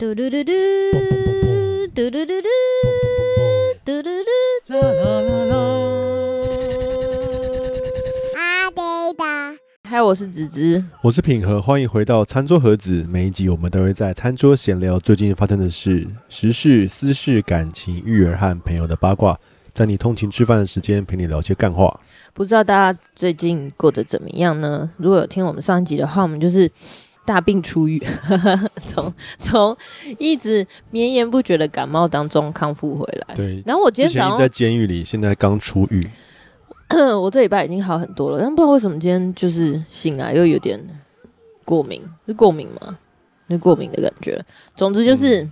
嘟嘟嘟嘟，嘟嘟嘟嘟，嘟嘟嘟，啦啦啦啦。阿呆的，嗨，我是子子，我是品和，欢迎回到餐桌盒子。每一集我们都会在餐桌闲聊最近发生的事、时事、私事、感情、育儿和朋友的八卦，在你通勤吃饭的时间陪你聊些干话。不知道大家最近过得怎么样呢？如果有听我们上一集的话，我们就是。大病初愈，从从一直绵延不绝的感冒当中康复回来。对，然后我今天早上在监狱里，现在刚出狱。我这礼拜已经好很多了，但不知道为什么今天就是醒来又有点过敏，是过敏吗？是过敏的感觉。总之就是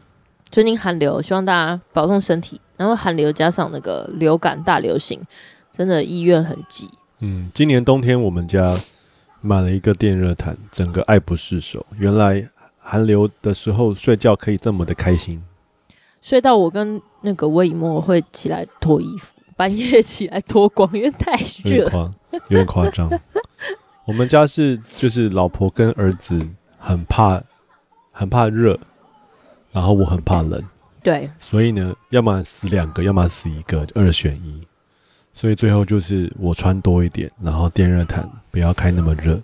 最近寒流，希望大家保重身体。然后寒流加上那个流感大流行，真的医院很挤。嗯，今年冬天我们家。买了一个电热毯，整个爱不释手。原来寒流的时候睡觉可以这么的开心，睡到我跟那个魏以沫会起来脱衣服，半夜起来脱光，因为太热，有点夸张。我们家是就是老婆跟儿子很怕很怕热，然后我很怕冷，对，所以呢，要么死两个，要么死一个，二选一。所以最后就是我穿多一点，然后电热毯不要开那么热。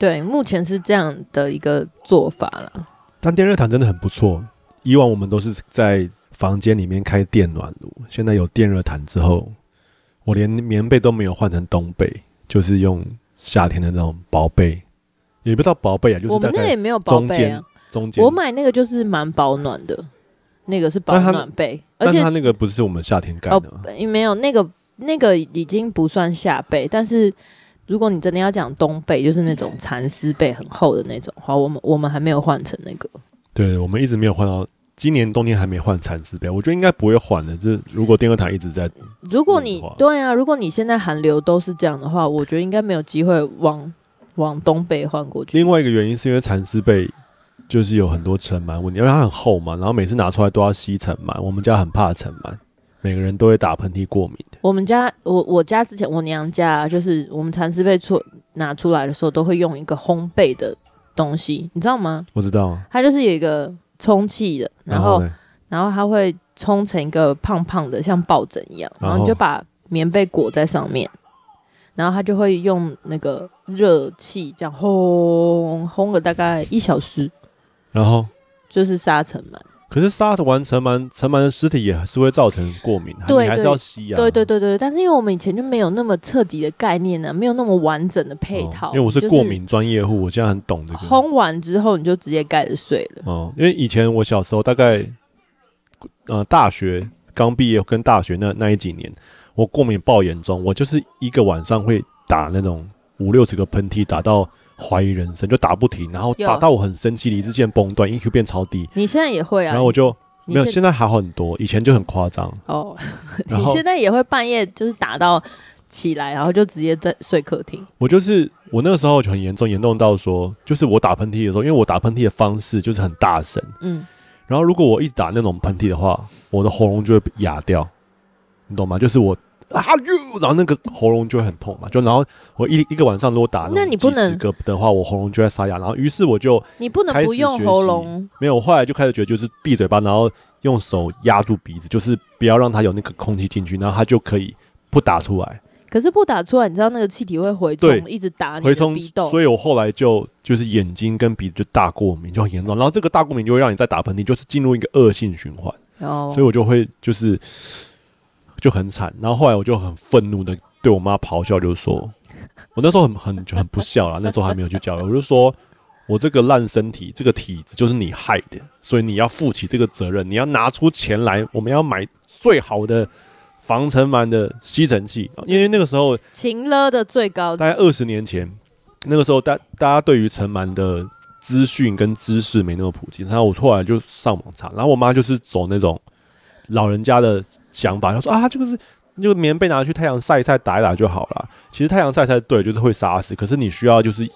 对，目前是这样的一个做法了。但电热毯真的很不错。以往我们都是在房间里面开电暖炉，现在有电热毯之后，我连棉被都没有换成冬被，就是用夏天的那种薄被，也不知道薄被啊，就是我们那也没有薄被啊。中间，我买那个就是蛮保暖的，那个是保暖被，而且它那个不是我们夏天盖的，哦，没有那个。那个已经不算夏被，但是如果你真的要讲冬被，就是那种蚕丝被很厚的那种，好，我们我们还没有换成那个。对，我们一直没有换到，今年冬天还没换蚕丝被，我觉得应该不会换的。这如果电热毯一直在，如果你对啊，如果你现在寒流都是这样的话，我觉得应该没有机会往往东北换过去。另外一个原因是因为蚕丝被就是有很多尘螨问题，因为它很厚嘛，然后每次拿出来都要吸尘螨，我们家很怕尘螨。每个人都会打喷嚏过敏的。我们家，我我家之前我娘家就是我们蚕丝被出拿出来的时候，都会用一个烘焙的东西，你知道吗？我知道，它就是有一个充气的，然后然后，它会冲成一个胖胖的，像抱枕一样，然后你就把棉被裹在上面，然后它就会用那个热气这样烘烘了大概一小时，然后就是沙尘螨。可是杀完尘螨，尘螨的尸体也是会造成过敏，对，你还是要吸啊。对对对对，但是因为我们以前就没有那么彻底的概念呢、啊，没有那么完整的配套。哦、因为我是过敏专业户，我现在很懂这个。烘完之后你就直接盖着睡了。哦，因为以前我小时候大概，呃，大学刚毕业跟大学那那一几年，我过敏爆严重，我就是一个晚上会打那种五六十个喷嚏，打到。怀疑人生就打不停，然后打到我很生气，理智线崩断，EQ 变超低。你现在也会啊？然后我就没有，现在还好很多，以前就很夸张。哦，你现在也会半夜就是打到起来，然后就直接在睡客厅。我就是我那个时候就很严重，严重到说，就是我打喷嚏的时候，因为我打喷嚏的方式就是很大声，嗯，然后如果我一直打那种喷嚏的话，我的喉咙就会哑掉，你懂吗？就是我。啊哟！然后那个喉咙就会很痛嘛，就然后我一一个晚上如果打那几十个的话，我喉咙就在沙哑。然后于是我就你不能不用喉咙，没有，我后来就开始觉得就是闭嘴巴，然后用手压住鼻子，就是不要让它有那个空气进去，然后它就可以不打出来。可是不打出来，你知道那个气体会回冲，一直打你的鼻窦。所以我后来就就是眼睛跟鼻子就大过敏，就很严重。然后这个大过敏就会让你再打喷嚏，就是进入一个恶性循环。哦，所以我就会就是。就很惨，然后后来我就很愤怒的对我妈咆哮，就是说，我那时候很很就很不孝啦，那时候还没有去教育，我就说，我这个烂身体，这个体质就是你害的，所以你要负起这个责任，你要拿出钱来，我们要买最好的防尘螨的吸尘器，因为那个时候情了的最高，大概二十年前，那个时候大大家对于尘螨的资讯跟知识没那么普及，然后我后来就上网查，然后我妈就是走那种。老人家的想法，他说啊，这个是就棉被拿去太阳晒一晒，打一打就好了。其实太阳晒晒对，就是会杀死。可是你需要就是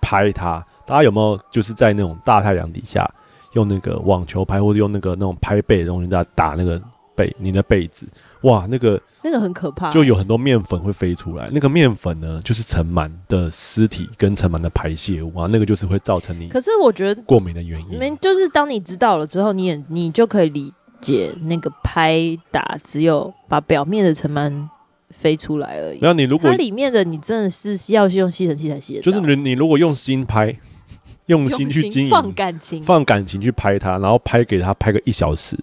拍它。大家有没有就是在那种大太阳底下用那个网球拍，或者用那个那种拍背的东西在打那个被你的被子，哇，那个那个很可怕，就有很多面粉会飞出来。那个面粉呢，就是尘螨的尸体跟尘螨的排泄物啊，那个就是会造成你。可是我觉得过敏的原因，没就是当你知道了之后，你也你就可以理解那个拍打只有把表面的尘螨飞出来而已。那你如果它里面的你真的是要用吸尘器才吸得到，就是你你如果用心拍。用心 去经营，放感情，放感情去拍它，然后拍给它拍个一小时，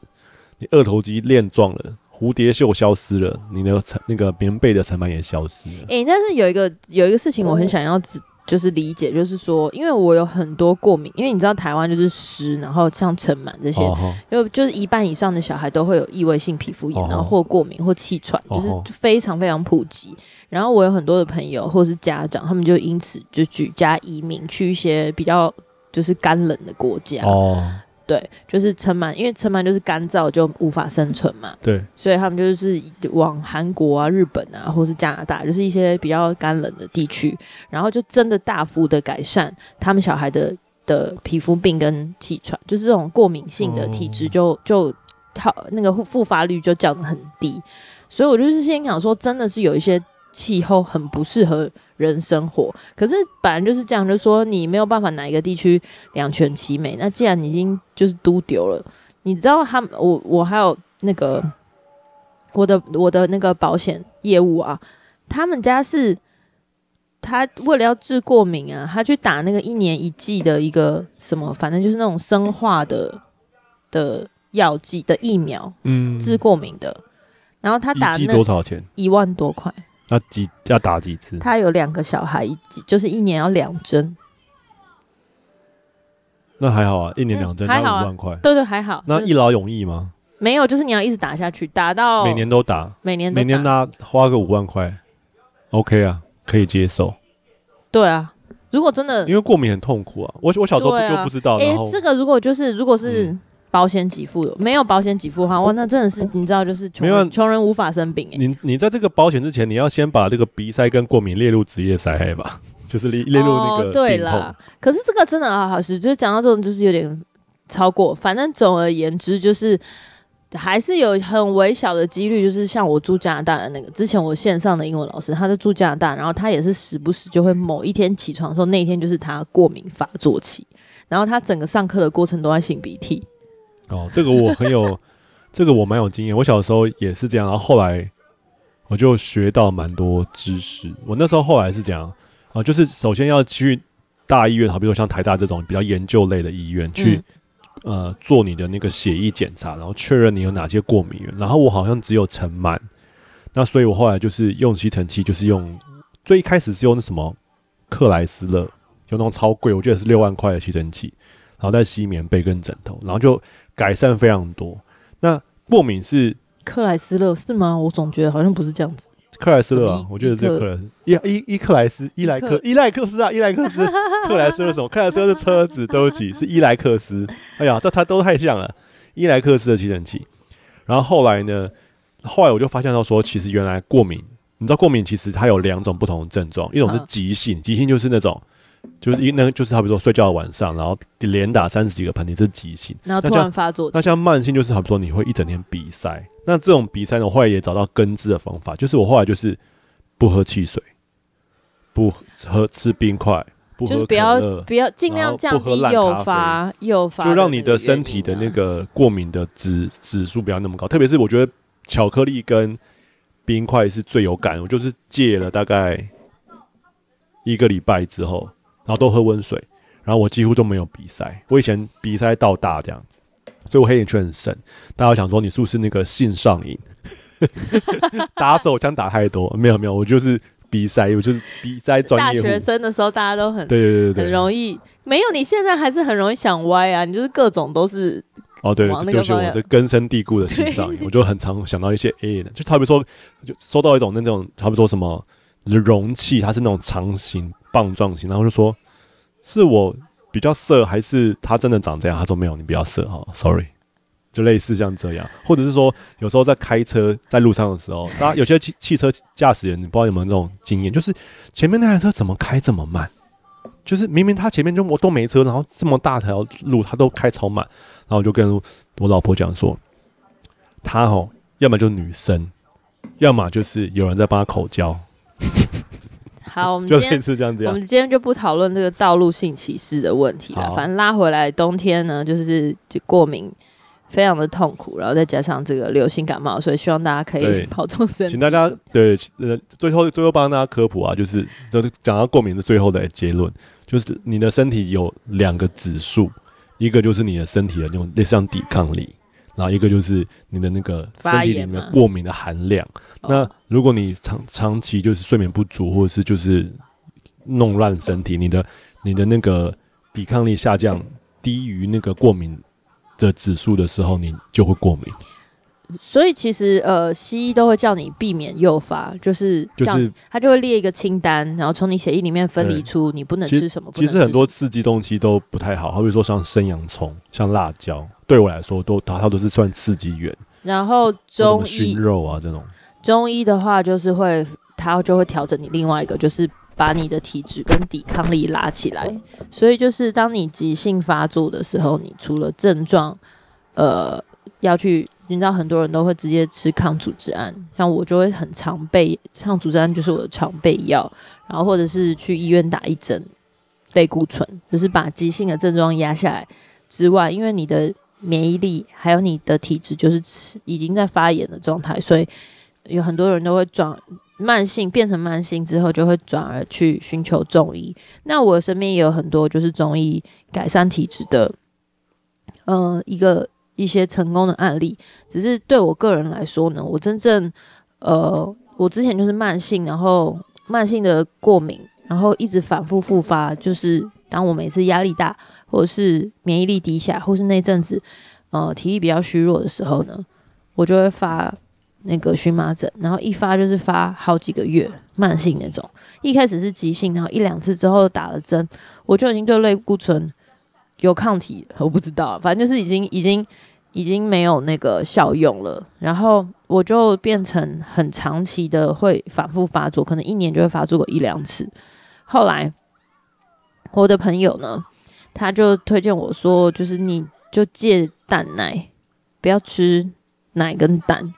你二头肌练壮了，蝴蝶袖消失了，你的那个棉被的尘螨也消失了。哎、欸，但是有一个有一个事情我很想要只就是理解，就是说，因为我有很多过敏，因为你知道台湾就是湿，然后像尘螨这些，因为就是一半以上的小孩都会有异位性皮肤炎，然后或过敏或气喘，就是非常非常普及。然后我有很多的朋友或是家长，他们就因此就举家移民去一些比较就是干冷的国家。哦，对，就是尘螨，因为尘螨就是干燥就无法生存嘛。对，所以他们就是往韩国啊、日本啊，或是加拿大，就是一些比较干冷的地区，然后就真的大幅的改善他们小孩的的皮肤病跟气喘，就是这种过敏性的体质就就好那个复发率就降得很低。所以我就是先想说，真的是有一些。气候很不适合人生活，可是本来就是这样，就是说你没有办法哪一个地区两全其美。那既然你已经就是都丢了，你知道他们，我我还有那个我的我的那个保险业务啊，他们家是他为了要治过敏啊，他去打那个一年一剂的一个什么，反正就是那种生化的的药剂的疫苗，嗯，治过敏的。然后他打那多少钱？一万多块。要几要打几次？他有两个小孩，一就是一年要两针。那还好啊，一年两针，还好五万块。对对，还好。那一劳永逸吗？没有，就是你要一直打下去，打到每年都打，每年每年拿花个五万块，OK 啊，可以接受。对啊，如果真的，因为过敏很痛苦啊，我我小时候就不知道。哎，这个如果就是如果是。保险给付的没有保险给付的话，哇，那真的是你知道，就是穷人穷人无法生病。你你在这个保险之前，你要先把这个鼻塞跟过敏列入职业灾害吧，就是列列入那个、哦。对啦，可是这个真的啊，好是就是讲到这种，就是有点超过。反正总而言之，就是还是有很微小的几率，就是像我住加拿大的那个，之前我线上的英文老师，他在住加拿大，然后他也是时不时就会某一天起床的时候，那一天就是他过敏发作期，然后他整个上课的过程都在擤鼻涕。哦，这个我很有，这个我蛮有经验。我小时候也是这样，然后后来我就学到蛮多知识。我那时候后来是这样啊，就是首先要去大医院，好比如说像台大这种比较研究类的医院去，嗯、呃，做你的那个血液检查，然后确认你有哪些过敏源。然后我好像只有尘螨，那所以我后来就是用吸尘器，就是用最一开始是用那什么克莱斯勒，就那种超贵，我觉得是六万块的吸尘器，然后再吸棉被跟枕头，然后就。改善非常多。那过敏是克莱斯勒是吗？我总觉得好像不是这样子。克莱斯勒啊，我觉得是克莱斯伊伊伊克莱斯伊莱克伊莱克斯啊，伊莱克斯克莱斯勒什么？克莱斯勒是车子，对不起，是伊莱克斯。哎呀，这他都太像了。伊莱克斯的吸尘器。然后后来呢？后来我就发现到说，其实原来过敏，你知道过敏其实它有两种不同的症状，一种是急性，急性就是那种。就是一那个就是好比说睡觉的晚上，然后连打三十几个喷嚏，这是急性。然后突然发作。那像慢性就是好比说你会一整天鼻塞。那这种鼻塞呢，我后来也找到根治的方法，就是我后来就是不喝汽水，不喝吃冰块，不喝可乐，不要不要尽量降低诱发诱发，就让你的身体的那个过敏的指指数不要那么高。特别是我觉得巧克力跟冰块是最有感，我就是戒了大概一个礼拜之后。然后都喝温水，然后我几乎都没有鼻塞。我以前鼻塞到大这样，所以我黑眼圈很深。大家想说你是不是那个性上瘾？打手枪打太多？没有没有，我就是鼻塞，我就是鼻塞专业。大学生的时候大家都很对对对对，很容易。没有，你现在还是很容易想歪啊！你就是各种都是哦，对，就是我这根深蒂固的性上瘾，我就很常想到一些 A 的，就差不多说，就收到一种那种差不多什么容器，它是那种长形。棒状型，然后就说是我比较色，还是他真的长这样？他说没有，你比较色哈，sorry，就类似像这样，或者是说有时候在开车在路上的时候，大家有些汽汽车驾驶员，你不知道有没有那种经验，就是前面那台车怎么开这么慢？就是明明他前面就我都没车，然后这么大条路他都开超慢，然后我就跟我老婆讲说，他哦要么就女生，要么就是有人在帮他口交。好，我们 今天是这样子。我们今天就不讨论这个道路性歧视的问题了。反正拉回来，冬天呢，就是就过敏。非常的痛苦，然后再加上这个流行感冒，所以希望大家可以 保重身体。请大家对呃，最后最后帮大家科普啊，就是就是讲到过敏的最后的结论，就是你的身体有两个指数，一个就是你的身体的那种类似像抵抗力，然后一个就是你的那个身体里面过敏的含量。那如果你长长期就是睡眠不足，或者是就是弄烂身体，你的你的那个抵抗力下降低于那个过敏的指数的时候，你就会过敏。所以其实呃，西医都会叫你避免诱发，就是就是他就会列一个清单，然后从你血液里面分离出你不能吃什么。其实很多刺激东西都不太好，好比说像生洋葱、像辣椒，对我来说都它它都是算刺激源。然后中医熏肉啊这种，中医的话就是会它就会调整你另外一个就是。把你的体质跟抵抗力拉起来，所以就是当你急性发作的时候，你除了症状，呃，要去，你知道很多人都会直接吃抗组织胺，像我就会很常备抗组织胺，就是我的常备药，然后或者是去医院打一针类固醇，就是把急性的症状压下来之外，因为你的免疫力还有你的体质就是吃已经在发炎的状态，所以有很多人都会转。慢性变成慢性之后，就会转而去寻求中医。那我身边也有很多就是中医改善体质的，呃，一个一些成功的案例。只是对我个人来说呢，我真正呃，我之前就是慢性，然后慢性的过敏，然后一直反复复发。就是当我每次压力大，或者是免疫力低下，或是那阵子呃体力比较虚弱的时候呢，我就会发。那个荨麻疹，然后一发就是发好几个月，慢性那种。一开始是急性，然后一两次之后打了针，我就已经对类固醇有抗体，我不知道，反正就是已经已经已经没有那个效用了。然后我就变成很长期的会反复发作，可能一年就会发作个一两次。后来我的朋友呢，他就推荐我说，就是你就戒蛋奶，不要吃奶跟蛋。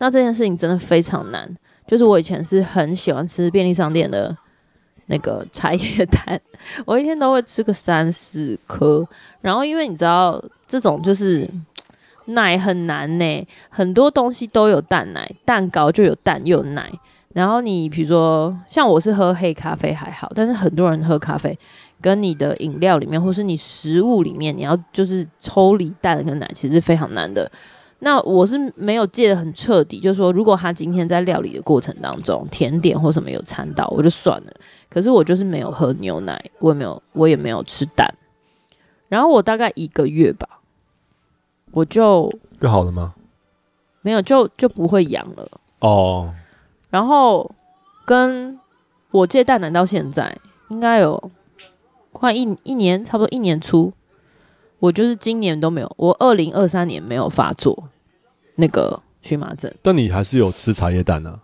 那这件事情真的非常难，就是我以前是很喜欢吃便利商店的那个茶叶蛋，我一天都会吃个三四颗。然后因为你知道这种就是奶很难呢，很多东西都有蛋奶，蛋糕就有蛋又有奶。然后你比如说像我是喝黑咖啡还好，但是很多人喝咖啡跟你的饮料里面或是你食物里面，你要就是抽离蛋跟奶，其实是非常难的。那我是没有戒得很彻底，就是说，如果他今天在料理的过程当中，甜点或什么有掺到，我就算了。可是我就是没有喝牛奶，我也没有，我也没有吃蛋。然后我大概一个月吧，我就就好了吗？没有，就就不会痒了。哦。然后跟我戒蛋奶到现在，应该有快一一年，差不多一年出。我就是今年都没有，我二零二三年没有发作那个荨麻疹。但你还是有吃茶叶蛋啊？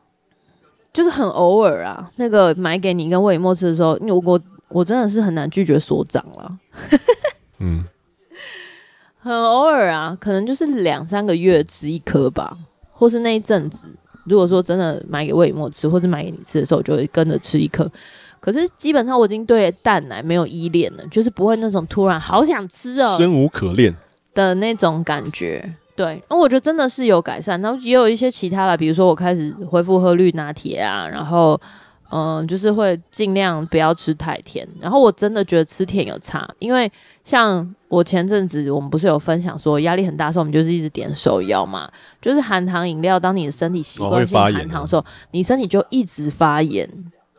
就是很偶尔啊。那个买给你跟魏莫吃的时候，因为我我真的是很难拒绝所长了。嗯，很偶尔啊，可能就是两三个月吃一颗吧，或是那一阵子，如果说真的买给魏莫吃，或是买给你吃的时候，我就会跟着吃一颗。可是基本上我已经对蛋奶没有依恋了，就是不会那种突然好想吃哦，生无可恋的那种感觉。对，那我觉得真的是有改善，然后也有一些其他的，比如说我开始恢复喝绿拿铁啊，然后嗯，就是会尽量不要吃太甜。然后我真的觉得吃甜有差，因为像我前阵子我们不是有分享说压力很大的时候，我们就是一直点手摇嘛，就是含糖饮料，当你的身体习惯性含糖的时候，你身体就一直发炎。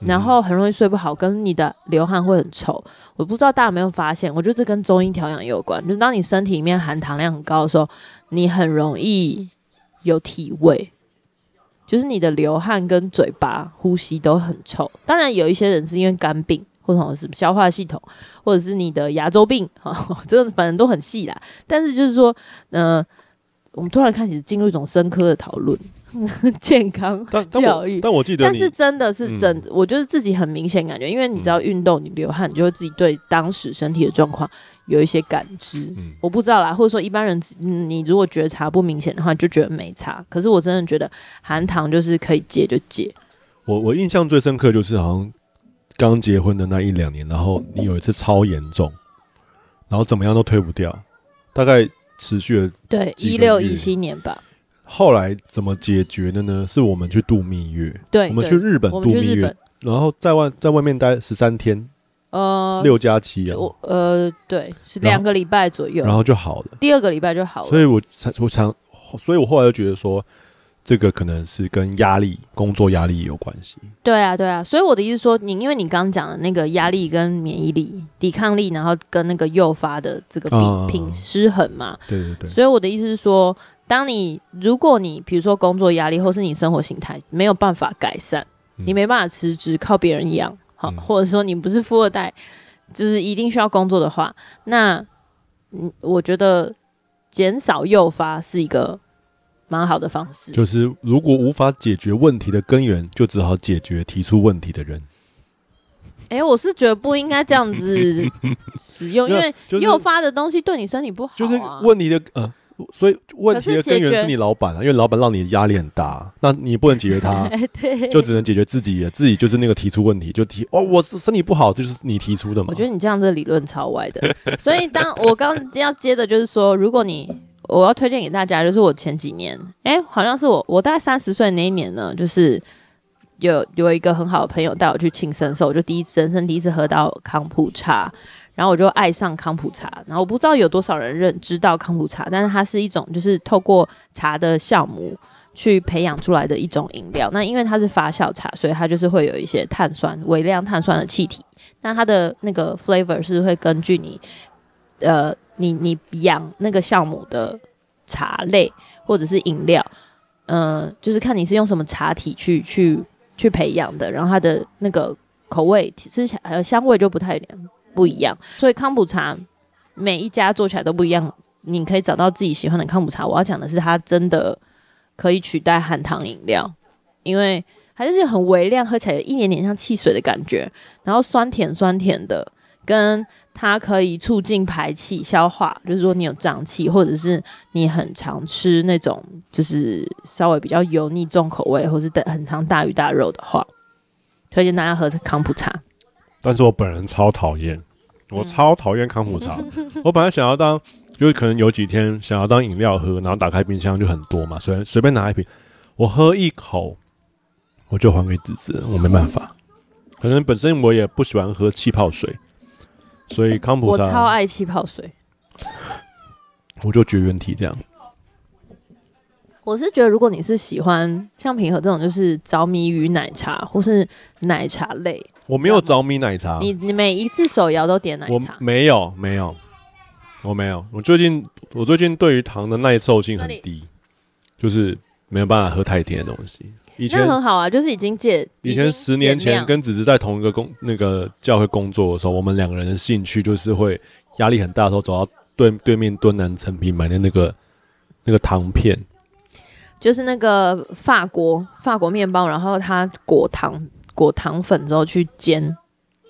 然后很容易睡不好，跟你的流汗会很臭。我不知道大家有没有发现，我觉得这跟中医调养也有关。就是当你身体里面含糖量很高的时候，你很容易有体味，就是你的流汗跟嘴巴、呼吸都很臭。当然有一些人是因为肝病，或者是消化系统，或者是你的牙周病，哈，这个反正都很细啦。但是就是说，嗯、呃，我们突然开始进入一种深刻的讨论。健康教育。但我记得，但是真的是真，我就是自己很明显感觉，因为你知道运动，你流汗，你就会自己对当时身体的状况有一些感知。我不知道啦，或者说一般人，你如果觉察不明显的话，就觉得没差。可是我真的觉得含糖就是可以戒就戒。我我印象最深刻就是好像刚结婚的那一两年，然后你有一次超严重，然后怎么样都推不掉，大概持续了对一六一七年吧。后来怎么解决的呢？是我们去度蜜月，对，我们去日本度蜜月，然后在外在外面待十三天，呃，六加七啊，呃，对，是两个礼拜左右，然后就好了，第二个礼拜就好了，所以我才我想，所以我后来就觉得说。这个可能是跟压力、工作压力有关系。对啊，对啊，所以我的意思说，你因为你刚刚讲的那个压力跟免疫力、抵抗力，然后跟那个诱发的这个比品失衡嘛。对对对。所以我的意思是说，当你如果你比如说工作压力，或是你生活形态没有办法改善，嗯、你没办法辞职靠别人养，好，嗯、或者说你不是富二代，就是一定需要工作的话，那嗯，我觉得减少诱发是一个。蛮好的方式，就是如果无法解决问题的根源，就只好解决提出问题的人。哎、欸，我是觉得不应该这样子使用，因为诱发的东西对你身体不好、啊。就是问题的呃，所以问题的根源是你老板啊，因为老板让你压力很大，那你不能解决他，对就只能解决自己，自己就是那个提出问题，就提哦，我是身体不好，就是你提出的嘛。我觉得你这样子理论超歪的，所以当我刚要接的就是说，如果你。我要推荐给大家，就是我前几年，哎、欸，好像是我，我大概三十岁那一年呢，就是有有一个很好的朋友带我去庆生的时候，我就第一次人生第一次喝到康普茶，然后我就爱上康普茶。然后我不知道有多少人认知道康普茶，但是它是一种就是透过茶的酵母去培养出来的一种饮料。那因为它是发酵茶，所以它就是会有一些碳酸、微量碳酸的气体。那它的那个 flavor 是会根据你，呃。你你养那个酵母的茶类或者是饮料，嗯、就是看你是用什么茶体去去去培养的，然后它的那个口味吃起来香味就不太不一样。所以康普茶每一家做起来都不一样，你可以找到自己喜欢的康普茶。我要讲的是，它真的可以取代含糖饮料，因为它就是很微量，喝起来有一点点像汽水的感觉，然后酸甜酸甜的，跟。它可以促进排气、消化，就是说你有胀气，或者是你很常吃那种就是稍微比较油腻、重口味，或是很常大鱼大肉的话，推荐大家喝康普茶。但是我本人超讨厌，我超讨厌康普茶。嗯、我本来想要当，就是可能有几天想要当饮料喝，然后打开冰箱就很多嘛，随随便拿一瓶，我喝一口我就还给子子，我没办法。可能本身我也不喜欢喝气泡水。所以康普茶，我超爱气泡水，我就绝缘体这样。我是觉得，如果你是喜欢像平和这种，就是着迷于奶茶或是奶茶类，我没有着迷奶茶。你你每一次手摇都点奶茶？我没有，没有，我没有。我最近我最近对于糖的耐受性很低，就是没有办法喝太甜的东西。以前很好啊，就是已经戒。以前十年前跟子子在同一个工那个教会工作的时候，我们两个人的兴趣就是会压力很大的时候，走到对对面敦南成品买的那个那个糖片，就是那个法国法国面包，然后它裹糖裹糖粉之后去煎，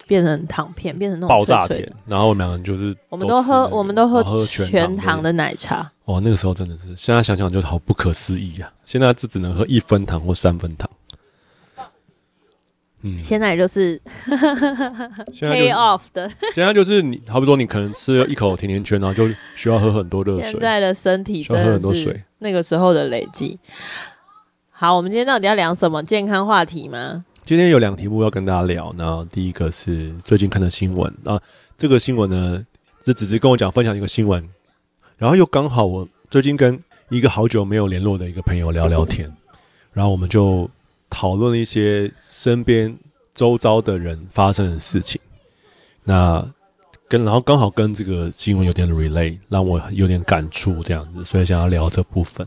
变成糖片，变成那种脆脆爆炸甜。然后我们两个人就是我们都喝我们都喝全糖的奶茶。哦，那个时候真的是，现在想想就好不可思议啊！现在只只能喝一分糖或三分糖。嗯，现在也就是现在 pay off 的。现在就是你，好比说你可能吃了一口甜甜圈，然后就需要喝很多热水。现在的身体真的很多水，那个时候的累积。好，我们今天到底要聊什么健康话题吗？今天有两个题目要跟大家聊。然后第一个是最近看的新闻啊，这个新闻呢，这只是跟我讲分享一个新闻。然后又刚好我最近跟一个好久没有联络的一个朋友聊聊天，然后我们就讨论一些身边周遭的人发生的事情。那跟然后刚好跟这个新闻有点 relate，让我有点感触这样子，所以想要聊这部分。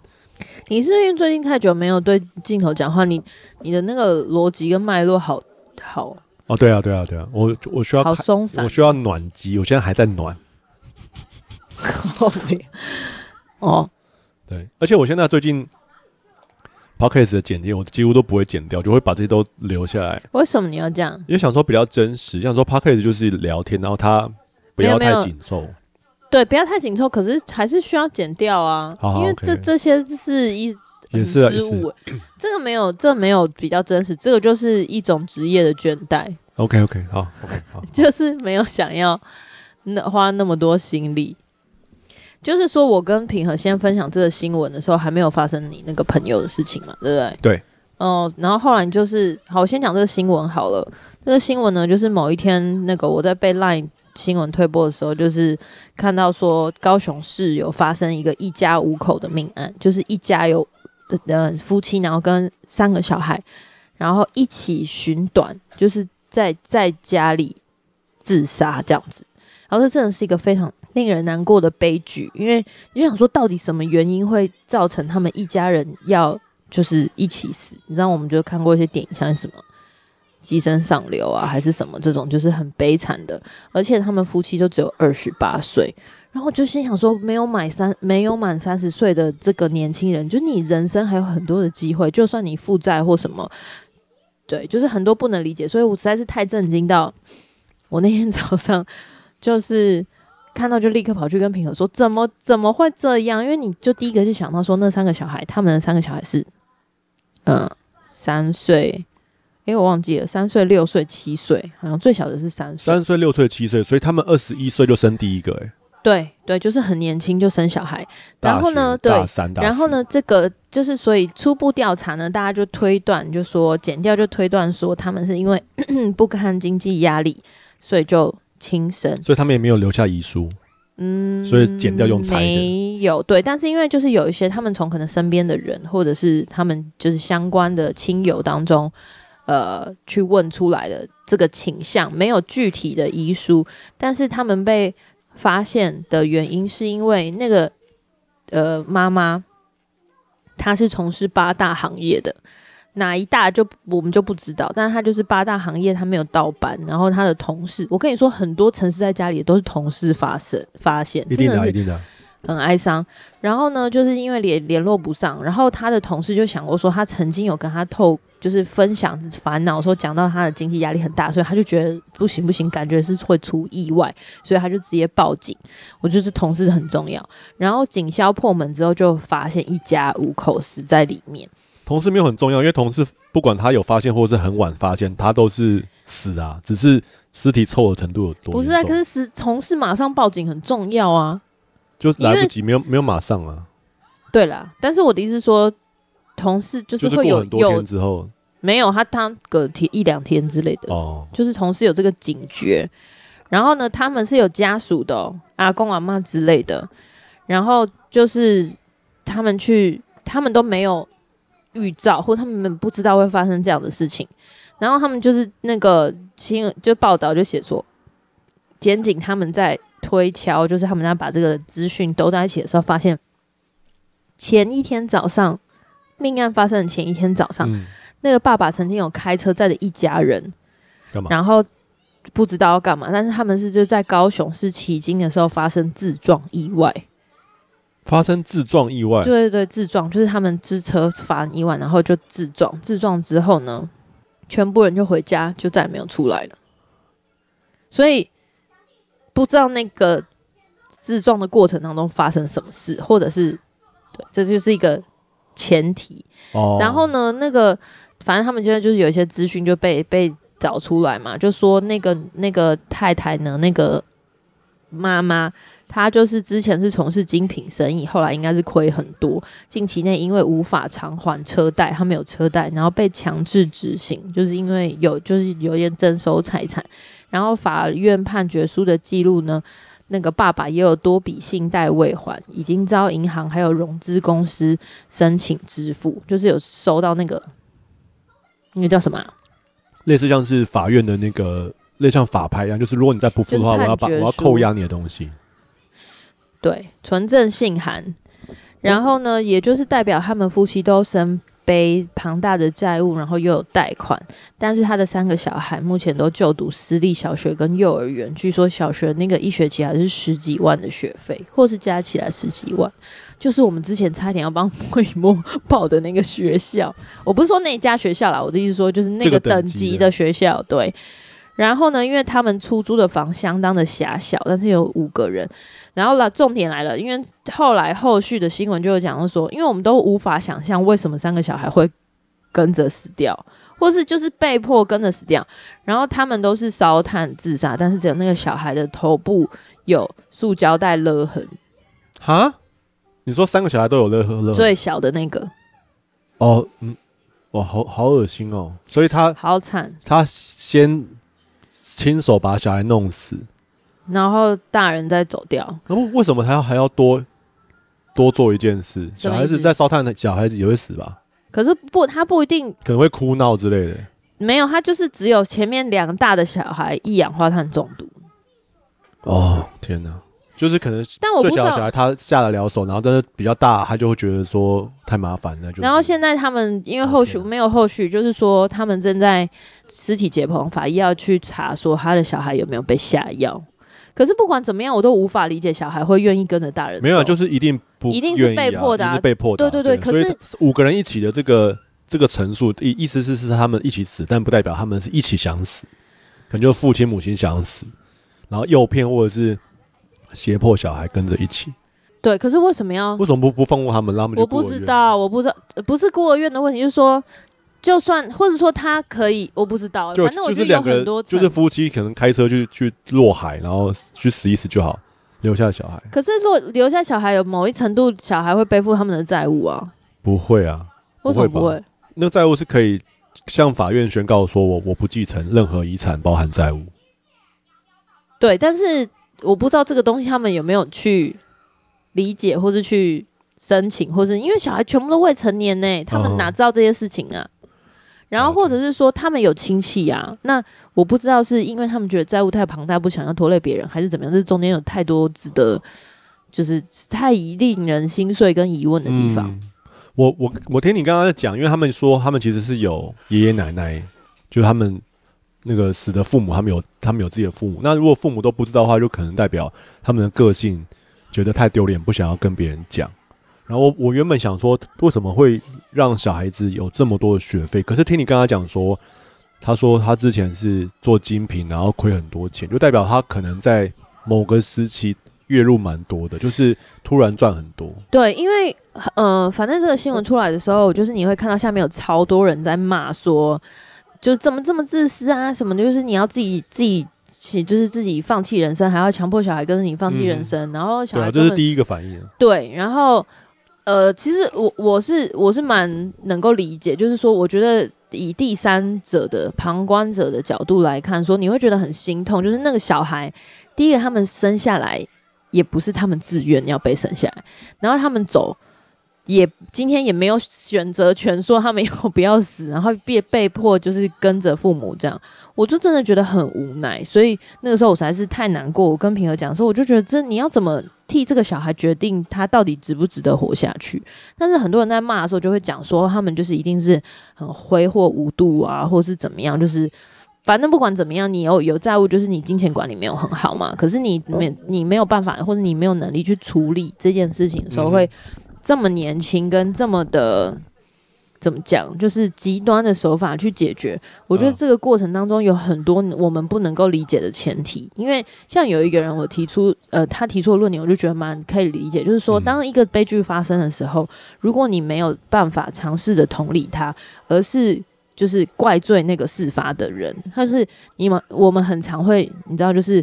你是因为最近太久没有对镜头讲话，你你的那个逻辑跟脉络好好哦，对啊对啊对啊，我我需要好松散，我需要暖机，我现在还在暖。哦，对，而且我现在最近 Podcast 的剪辑，我几乎都不会剪掉，就会把这些都留下来。为什么你要这样？因为想说比较真实，像说 Podcast 就是聊天，然后它不要太紧凑。对，不要太紧凑，可是还是需要剪掉啊，好好因为这 okay 这些是一也是失误。这个没有，这个、没有比较真实，这个就是一种职业的倦怠。OK OK，好，OK 好，就是没有想要那花那么多心力。就是说，我跟平和先分享这个新闻的时候，还没有发生你那个朋友的事情嘛，对不对？对。哦、呃，然后后来就是，好，我先讲这个新闻好了。这个新闻呢，就是某一天，那个我在被 LINE 新闻推播的时候，就是看到说高雄市有发生一个一家五口的命案，就是一家有呃夫妻，然后跟三个小孩，然后一起寻短，就是在在家里自杀这样子。然后这真的是一个非常。令人难过的悲剧，因为你就想说，到底什么原因会造成他们一家人要就是一起死？你知道，我们就看过一些电影，像什么《鸡身上流》啊，还是什么这种，就是很悲惨的。而且他们夫妻就只有二十八岁，然后就心想说，没有满三没有满三十岁的这个年轻人，就你人生还有很多的机会，就算你负债或什么，对，就是很多不能理解。所以我实在是太震惊到，我那天早上就是。看到就立刻跑去跟平和说，怎么怎么会这样？因为你就第一个就想到说，那三个小孩，他们的三个小孩是，嗯，三岁，哎，我忘记了，三岁、六岁、七岁，好像最小的是三岁。三岁、六岁、七岁，所以他们二十一岁就生第一个，哎，对对，就是很年轻就生小孩。然后呢，对。然后呢，这个就是所以初步调查呢，大家就推断，就说减掉就推断说，他们是因为 不堪经济压力，所以就。轻生，所以他们也没有留下遗书，嗯，所以剪掉用猜的，没有对，但是因为就是有一些他们从可能身边的人或者是他们就是相关的亲友当中，呃，去问出来的这个倾向，没有具体的遗书，但是他们被发现的原因是因为那个呃妈妈，她是从事八大行业的。哪一大就我们就不知道，但是他就是八大行业，他没有盗版，然后他的同事，我跟你说，很多城市在家里都是同事发生发现，一定的，一定的，很哀伤。然后呢，就是因为联联络不上，然后他的同事就想过说，他曾经有跟他透，就是分享烦恼，说讲到他的经济压力很大，所以他就觉得不行不行，感觉是会出意外，所以他就直接报警。我就是同事很重要。然后警消破门之后，就发现一家五口死在里面。同事没有很重要，因为同事不管他有发现或者是很晚发现，他都是死啊，只是尸体臭的程度有多。不是啊，可是同事马上报警很重要啊，就来不及，没有没有马上啊。对啦，但是我的意思是说，同事就是会有很多天之后，没有他他隔天一两天之类的哦，就是同事有这个警觉，然后呢，他们是有家属的喔，阿公阿妈之类的，然后就是他们去，他们都没有。预兆，或他们不知道会发生这样的事情，然后他们就是那个新闻就报道就写说，检警他们在推敲，就是他们在把这个资讯都在一起的时候，发现前一天早上命案发生的前一天早上，嗯、那个爸爸曾经有开车载着一家人？然后不知道要干嘛，但是他们是就在高雄市旗津的时候发生自撞意外。发生自撞意外，对对对，自撞就是他们支车发生意外，然后就自撞。自撞之后呢，全部人就回家，就再也没有出来了。所以不知道那个自撞的过程当中发生什么事，或者是对，这就是一个前提。哦。然后呢，那个反正他们现在就是有一些资讯就被被找出来嘛，就说那个那个太太呢，那个妈妈。他就是之前是从事精品生意，后来应该是亏很多。近期内因为无法偿还车贷，他没有车贷，然后被强制执行，就是因为有就是有点征收财产。然后法院判决书的记录呢，那个爸爸也有多笔信贷未还，已经遭银行还有融资公司申请支付，就是有收到那个那个叫什么啊？类似像是法院的那个类似像法拍一样，就是如果你再不付的话，我要把我要扣押你的东西。对，纯正信函，然后呢，也就是代表他们夫妻都身背庞大的债务，然后又有贷款，但是他的三个小孩目前都就读私立小学跟幼儿园，据说小学那个一学期还是十几万的学费，或是加起来十几万，就是我们之前差点要帮魏墨报的那个学校。我不是说那家学校啦，我的意思说就是那个等级的学校，对。然后呢，因为他们出租的房相当的狭小，但是有五个人。然后了，重点来了，因为后来后续的新闻就有讲到说，因为我们都无法想象为什么三个小孩会跟着死掉，或是就是被迫跟着死掉。然后他们都是烧炭自杀，但是只有那个小孩的头部有塑胶袋勒痕。哈？你说三个小孩都有勒痕？最小的那个？哦，嗯，哇，好好恶心哦。所以他好惨，他先。亲手把小孩弄死，然后大人再走掉。那么为什么还要还要多多做一件事？小孩子在烧炭的小孩子也会死吧？可是不，他不一定可能会哭闹之类的。没有，他就是只有前面两大的小孩一氧化碳中毒。哦，天哪！就是可能，但我最小的小孩他下得了手，然后但是比较大，他就会觉得说太麻烦了。然后现在他们因为后续没有后续，就是说他们正在尸体解剖，法医要去查说他的小孩有没有被下药。可是不管怎么样，我都无法理解小孩会愿意跟着大人。没有，就是一定不一定是被迫的啊，被迫的。对对对，可是五个人一起的这个这个陈述意意思是是他们一起死，但不代表他们是一起想死，可能就父亲母亲想死，然后诱骗或者是。胁迫小孩跟着一起，对，可是为什么要？为什么不不放过他们，让他们去？我不知道，我不知道，不是孤儿院的问题，就是说，就算或者说他可以，我不知道，就反正我就是两个人，就是夫妻可能开车去去落海，然后去死一死就好，留下小孩。可是若留下小孩，有某一程度，小孩会背负他们的债务啊？不会啊，为什么不会？那个债务是可以向法院宣告说我我不继承任何遗产，包含债务。对，但是。我不知道这个东西他们有没有去理解，或是去申请，或是因为小孩全部都未成年呢，他们哪知道这些事情啊？然后或者是说他们有亲戚啊？那我不知道是因为他们觉得债务太庞大，不想要拖累别人，还是怎么样？这中间有太多值得，就是太令人心碎跟疑问的地方。我我我听你刚刚在讲，因为他们说他们其实是有爷爷奶奶，就他们。那个死的父母，他们有他们有自己的父母。那如果父母都不知道的话，就可能代表他们的个性觉得太丢脸，不想要跟别人讲。然后我我原本想说，为什么会让小孩子有这么多的学费？可是听你刚才讲说，他说他之前是做精品，然后亏很多钱，就代表他可能在某个时期月入蛮多的，就是突然赚很多。对，因为呃，反正这个新闻出来的时候，就是你会看到下面有超多人在骂说。就怎么这么自私啊？什么的就是你要自己自己，就是自己放弃人生，还要强迫小孩跟着你放弃人生，嗯、然后小孩这是第一个反应。对，然后呃，其实我我是我是蛮能够理解，就是说，我觉得以第三者的旁观者的角度来看，说你会觉得很心痛，就是那个小孩，第一个他们生下来也不是他们自愿要被生下来，然后他们走。也今天也没有选择权，说他们要不要死，然后被被迫就是跟着父母这样，我就真的觉得很无奈。所以那个时候我实在是太难过。我跟平和讲说，我就觉得这你要怎么替这个小孩决定他到底值不值得活下去？但是很多人在骂的时候就会讲说，他们就是一定是很挥霍无度啊，或是怎么样，就是反正不管怎么样，你有有债务，就是你金钱管理没有很好嘛。可是你没你没有办法，或者你没有能力去处理这件事情的时候会。这么年轻跟这么的怎么讲，就是极端的手法去解决，我觉得这个过程当中有很多我们不能够理解的前提。因为像有一个人我提出，呃，他提出的论点，我就觉得蛮可以理解，就是说，当一个悲剧发生的时候，如果你没有办法尝试着同理他，而是就是怪罪那个事发的人，他是你们我们很常会你知道，就是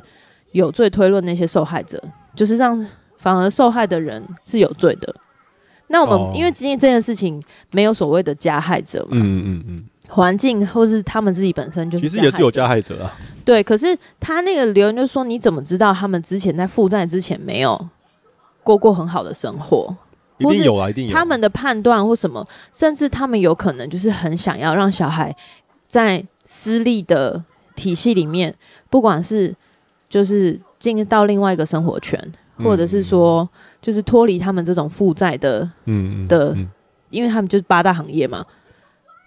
有罪推论那些受害者，就是让反而受害的人是有罪的。那我们因为今天这件事情没有所谓的加害者嘛，嗯嗯嗯，环境或是他们自己本身就是，其实也是有加害者啊。对，可是他那个留言就说，你怎么知道他们之前在负债之前没有过过很好的生活？一定有啊，一定有。他们的判断或什么，甚至他们有可能就是很想要让小孩在私立的体系里面，不管是就是进到另外一个生活圈。或者是说，就是脱离他们这种负债的，嗯，的因为他们就是八大行业嘛。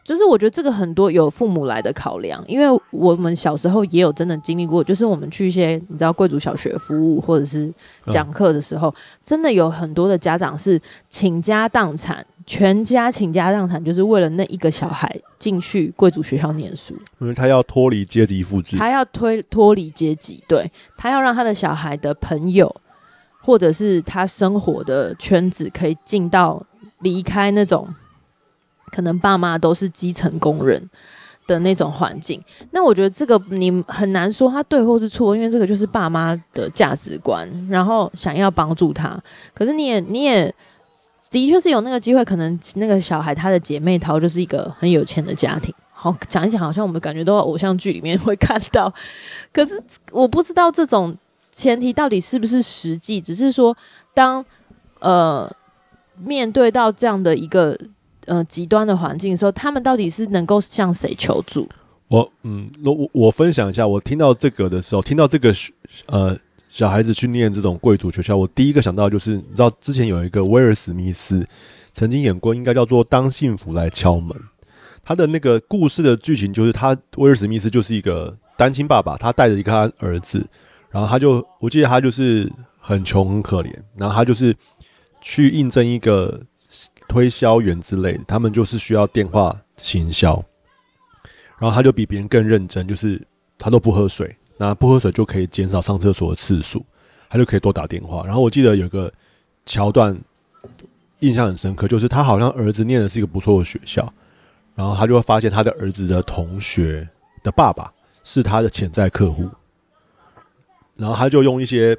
就是我觉得这个很多有父母来的考量，因为我们小时候也有真的经历过，就是我们去一些你知道贵族小学服务或者是讲课的时候，嗯、真的有很多的家长是倾家荡产，全家倾家荡产，就是为了那一个小孩进去贵族学校念书，因为他要脱离阶级复制，他要推脱离阶级，对，他要让他的小孩的朋友或者是他生活的圈子可以进到离开那种。可能爸妈都是基层工人的那种环境，那我觉得这个你很难说他对或是错，因为这个就是爸妈的价值观，然后想要帮助他，可是你也你也的确是有那个机会，可能那个小孩他的姐妹淘就是一个很有钱的家庭，好讲一讲，好像我们感觉都在偶像剧里面会看到，可是我不知道这种前提到底是不是实际，只是说当呃面对到这样的一个。呃，极端的环境的时候，他们到底是能够向谁求助？我嗯，我我分享一下，我听到这个的时候，听到这个呃小孩子去念这种贵族学校，我第一个想到就是，你知道之前有一个威尔史密斯曾经演过，应该叫做《当幸福来敲门》。他的那个故事的剧情就是，他威尔史密斯就是一个单亲爸爸，他带着一个他儿子，然后他就我记得他就是很穷很可怜，然后他就是去应征一个。推销员之类，他们就是需要电话行销，然后他就比别人更认真，就是他都不喝水，那不喝水就可以减少上厕所的次数，他就可以多打电话。然后我记得有个桥段印象很深刻，就是他好像儿子念的是一个不错的学校，然后他就会发现他的儿子的同学的爸爸是他的潜在客户，然后他就用一些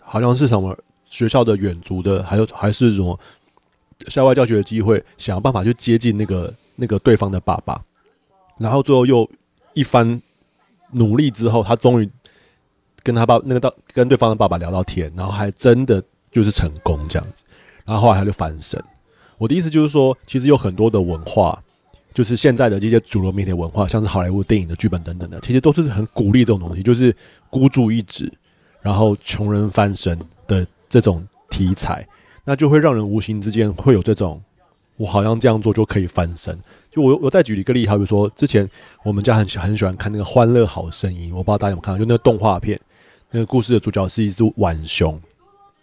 好像是什么学校的远足的，还有还是什么。校外教学的机会，想办法去接近那个那个对方的爸爸，然后最后又一番努力之后，他终于跟他爸那个到跟对方的爸爸聊到天，然后还真的就是成功这样子，然后后来他就翻身。我的意思就是说，其实有很多的文化，就是现在的这些主流媒体文化，像是好莱坞电影的剧本等等的，其实都是很鼓励这种东西，就是孤注一掷，然后穷人翻身的这种题材。那就会让人无形之间会有这种，我好像这样做就可以翻身。就我我再举一个例，好比说之前我们家很很喜欢看那个《欢乐好声音》，我不知道大家有没有看到，就那个动画片，那个故事的主角是一只浣熊，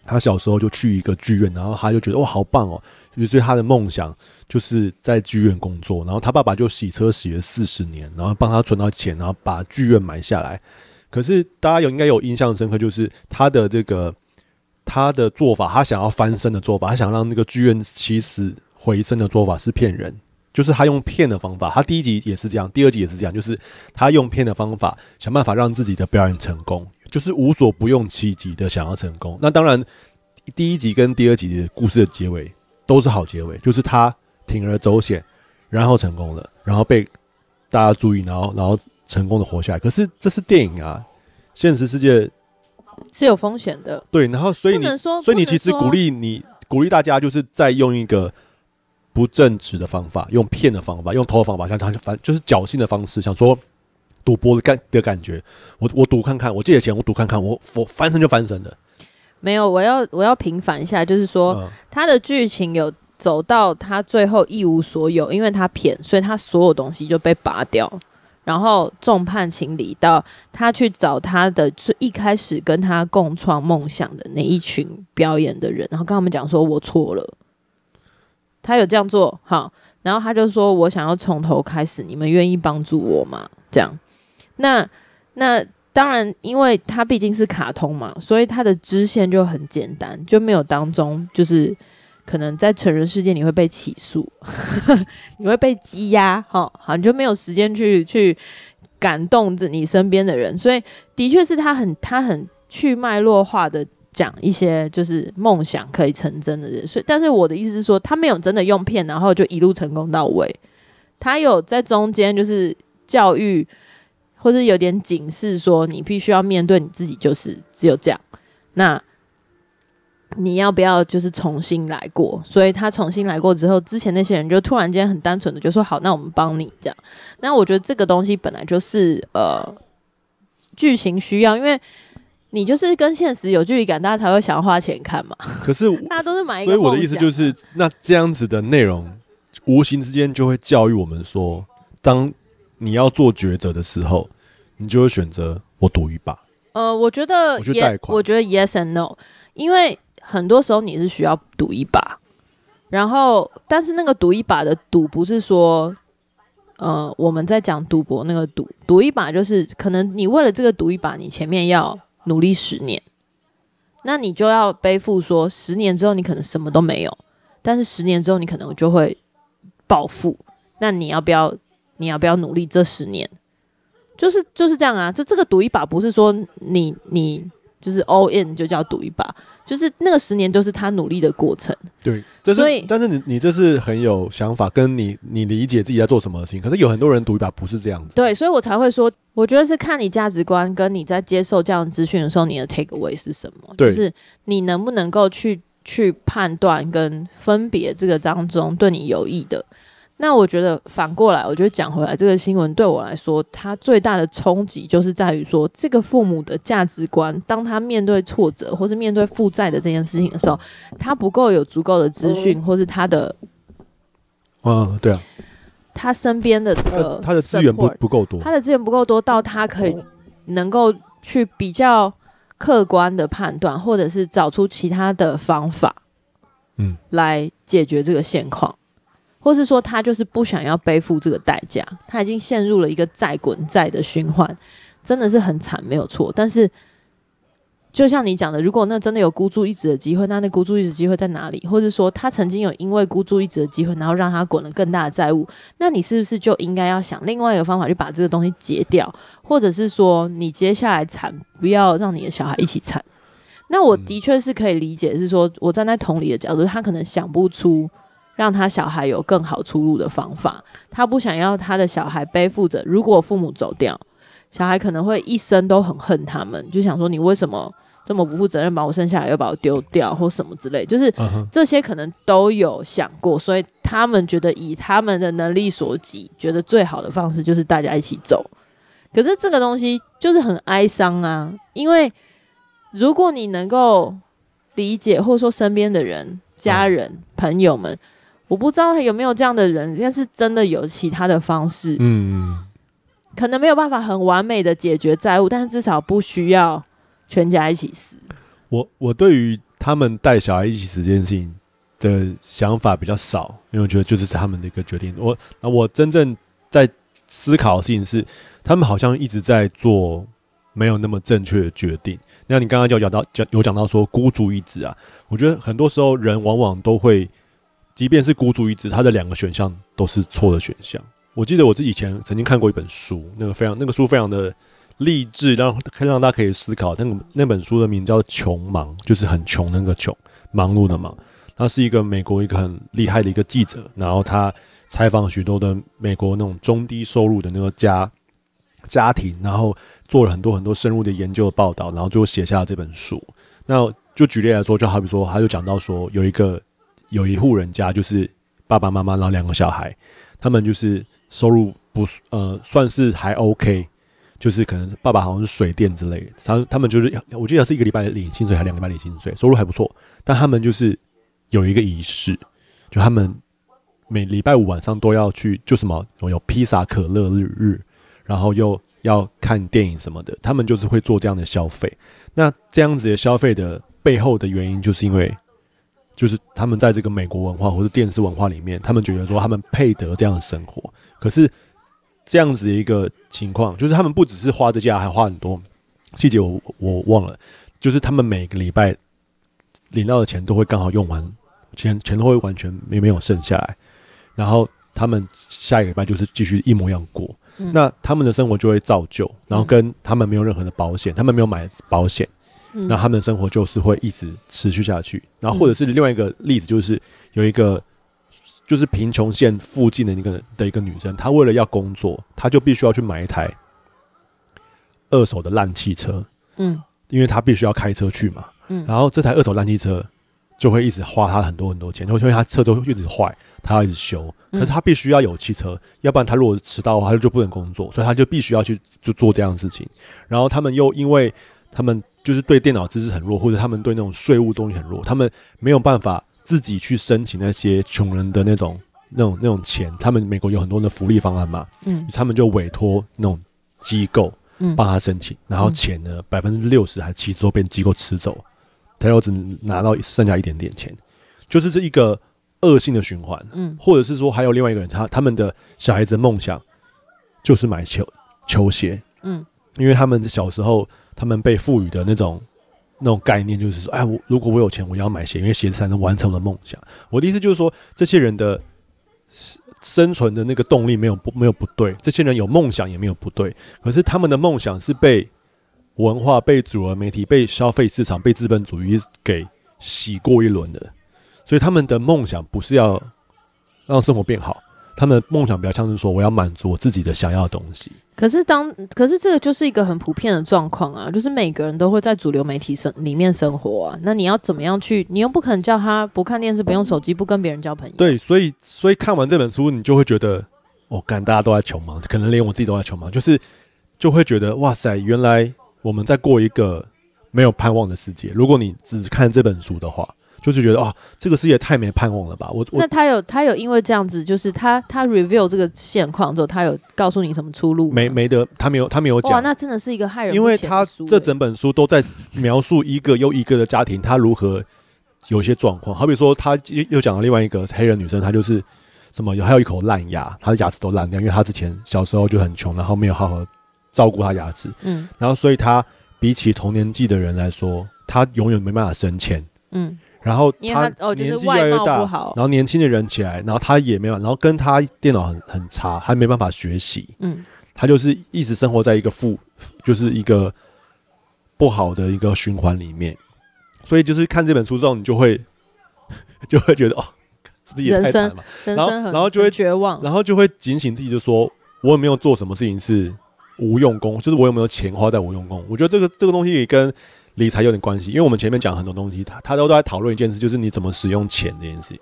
他小时候就去一个剧院，然后他就觉得哇好棒哦，于是他的梦想就是在剧院工作，然后他爸爸就洗车洗了四十年，然后帮他存到钱，然后把剧院买下来。可是大家有应该有印象深刻，就是他的这个。他的做法，他想要翻身的做法，他想让那个剧院起死回生的做法是骗人，就是他用骗的方法。他第一集也是这样，第二集也是这样，就是他用骗的方法想办法让自己的表演成功，就是无所不用其极的想要成功。那当然，第一集跟第二集的故事的结尾都是好结尾，就是他铤而走险，然后成功了，然后被大家注意，然后然后成功的活下来。可是这是电影啊，现实世界。是有风险的，对，然后所以你，所以你其实鼓励你鼓励大家，就是在用一个不正直的方法，用骗的方法，用偷的方法，像他反就是侥幸的方式，想说赌博的感的感觉，我我赌看看，我借的钱我赌看看，我我翻身就翻身了。没有，我要我要平反一下，就是说、嗯、他的剧情有走到他最后一无所有，因为他骗，所以他所有东西就被拔掉。然后众叛亲离，到他去找他的最一开始跟他共创梦想的那一群表演的人，然后跟他们讲说：“我错了。”他有这样做，好，然后他就说：“我想要从头开始，你们愿意帮助我吗？”这样，那那当然，因为他毕竟是卡通嘛，所以他的支线就很简单，就没有当中就是。可能在成人世界你会被起诉，你会被羁押，哈，好，你就没有时间去去感动着你身边的人，所以的确是他很他很去脉络化的讲一些就是梦想可以成真的人，所以但是我的意思是说，他没有真的用骗，然后就一路成功到位，他有在中间就是教育或者有点警示说，你必须要面对你自己，就是只有这样，那。你要不要就是重新来过？所以他重新来过之后，之前那些人就突然间很单纯的就说好，那我们帮你这样。那我觉得这个东西本来就是呃剧情需要，因为你就是跟现实有距离感，大家才会想要花钱看嘛。可是 大家都是买所以我的意思就是，那这样子的内容无形之间就会教育我们说，当你要做抉择的时候，你就会选择我赌一把。呃，我觉得，我觉得，我觉得 yes and no，因为很多时候你是需要赌一把，然后，但是那个赌一把的赌不是说，呃，我们在讲赌博那个赌，赌一把就是可能你为了这个赌一把，你前面要努力十年，那你就要背负说十年之后你可能什么都没有，但是十年之后你可能就会暴富，那你要不要？你要不要努力这十年？就是就是这样啊，这这个赌一把不是说你你就是 all in 就叫赌一把，就是那个十年都是他努力的过程。对，这是，所以但是你你这是很有想法，跟你你理解自己在做什么事情。可是有很多人赌一把不是这样子。对，所以我才会说，我觉得是看你价值观跟你在接受这样资讯的时候，你的 take away 是什么？对，就是你能不能够去去判断跟分别这个当中对你有益的。那我觉得反过来，我觉得讲回来，这个新闻对我来说，它最大的冲击就是在于说，这个父母的价值观，当他面对挫折或是面对负债的这件事情的时候，他不够有足够的资讯，或是他的，嗯，对啊，他身边的这个他的资源不不够多，他的资源不够多，到他可以能够去比较客观的判断，或者是找出其他的方法，嗯，来解决这个现况。或是说他就是不想要背负这个代价，他已经陷入了一个债滚债的循环，真的是很惨，没有错。但是就像你讲的，如果那真的有孤注一掷的机会，那那孤注一掷机会在哪里？或者说他曾经有因为孤注一掷的机会，然后让他滚了更大的债务，那你是不是就应该要想另外一个方法去把这个东西结掉？或者是说你接下来惨，不要让你的小孩一起惨？那我的确是可以理解，是说我站在同理的角度，他可能想不出。让他小孩有更好出路的方法，他不想要他的小孩背负着，如果父母走掉，小孩可能会一生都很恨他们，就想说你为什么这么不负责任，把我生下来又把我丢掉，或什么之类，就是这些可能都有想过，所以他们觉得以他们的能力所及，觉得最好的方式就是大家一起走。可是这个东西就是很哀伤啊，因为如果你能够理解，或者说身边的人、家人、朋友们。我不知道有没有这样的人，但是真的有其他的方式，嗯，可能没有办法很完美的解决债务，但是至少不需要全家一起死。我我对于他们带小孩一起死这件事情的想法比较少，因为我觉得就是他们的一个决定。我那我真正在思考的事情是，他们好像一直在做没有那么正确的决定。那你刚刚就讲到讲有讲到说孤注一掷啊，我觉得很多时候人往往都会。即便是孤注一掷，他的两个选项都是错的选项。我记得我自己以前曾经看过一本书，那个非常那个书非常的励志，让可以让大家可以思考。那个那本书的名叫《穷忙》，就是很穷那个穷，忙碌的忙。他是一个美国一个很厉害的一个记者，然后他采访许多的美国那种中低收入的那个家家庭，然后做了很多很多深入的研究的报道，然后最后写下了这本书。那就举例来说，就好比说，他就讲到说有一个。有一户人家，就是爸爸妈妈，然后两个小孩，他们就是收入不呃算是还 OK，就是可能爸爸好像是水电之类的，他他们就是我记得是一个礼拜领薪水还两个礼拜领薪水，收入还不错，但他们就是有一个仪式，就他们每礼拜五晚上都要去，就什么有披萨可乐日日，然后又要看电影什么的，他们就是会做这样的消费。那这样子的消费的背后的原因，就是因为。就是他们在这个美国文化或者电视文化里面，他们觉得说他们配得这样的生活。可是这样子的一个情况，就是他们不只是花这价，还花很多细节，我我忘了。就是他们每个礼拜领到的钱都会刚好用完，钱钱都会完全没没有剩下来。然后他们下一个礼拜就是继续一模一样过。那他们的生活就会造就，然后跟他们没有任何的保险，他们没有买保险。那他们的生活就是会一直持续下去，然后或者是另外一个例子，就是有一个就是贫穷线附近的一个的一个女生，她为了要工作，她就必须要去买一台二手的烂汽车，嗯，因为她必须要开车去嘛，嗯，然后这台二手烂汽车就会一直花她很多很多钱，因为她车都一直坏，她要一直修，可是她必须要有汽车，要不然她如果迟到的话，她就不能工作，所以她就必须要去就做这样的事情，然后他们又因为他们。就是对电脑知识很弱，或者他们对那种税务东西很弱，他们没有办法自己去申请那些穷人的那种那种那种钱，他们美国有很多的福利方案嘛，嗯，他们就委托那种机构，嗯，帮他申请，然后钱呢百分之六十还七十都被机构吃走，他就只拿到剩下一点点钱，就是这一个恶性的循环，嗯，或者是说还有另外一个人，他他们的小孩子的梦想就是买球球鞋，嗯，因为他们小时候他们被赋予的那种。那种概念就是说，哎，我如果我有钱，我要买鞋，因为鞋子才能完成我的梦想。我的意思就是说，这些人的生存的那个动力没有不没有不对，这些人有梦想也没有不对，可是他们的梦想是被文化、被主流媒体、被消费市场、被资本主义给洗过一轮的，所以他们的梦想不是要让生活变好，他们的梦想比较像是说，我要满足我自己的想要的东西。可是当，可是这个就是一个很普遍的状况啊，就是每个人都会在主流媒体生里面生活啊。那你要怎么样去？你又不可能叫他不看电视、不用手机、不跟别人交朋友。对，所以所以看完这本书，你就会觉得，哦，干，大家都在穷忙，可能连我自己都在穷忙，就是就会觉得，哇塞，原来我们在过一个没有盼望的世界。如果你只看这本书的话。就是觉得啊，这个世界太没盼望了吧？我那他有他有因为这样子，就是他他 review 这个现况之后，他有告诉你什么出路？没没得，他没有他没有讲。哇，那真的是一个害人。因为他这整本书都在描述一个又一个的家庭，他如何有些状况。好比说，他又又讲了另外一个黑人女生，她就是什么有还有一口烂牙，她的牙齿都烂掉，因为她之前小时候就很穷，然后没有好好照顾她牙齿。嗯，然后所以她比起同年纪的人来说，她永远没办法升迁。嗯。然后他年纪越来越大，然后年轻的人起来，然后他也没办法，然后跟他电脑很很差，他没办法学习。嗯，他就是一直生活在一个负，就是一个不好的一个循环里面。所以就是看这本书之后，你就会 就会觉得哦，自己也太惨了嘛。然后然后就会绝望，然后就会警醒自己，就说我有没有做什么事情是无用功？就是我有没有钱花在无用功？我觉得这个这个东西也跟。理财有点关系，因为我们前面讲很多东西，他他都都在讨论一件事，就是你怎么使用钱这件事情。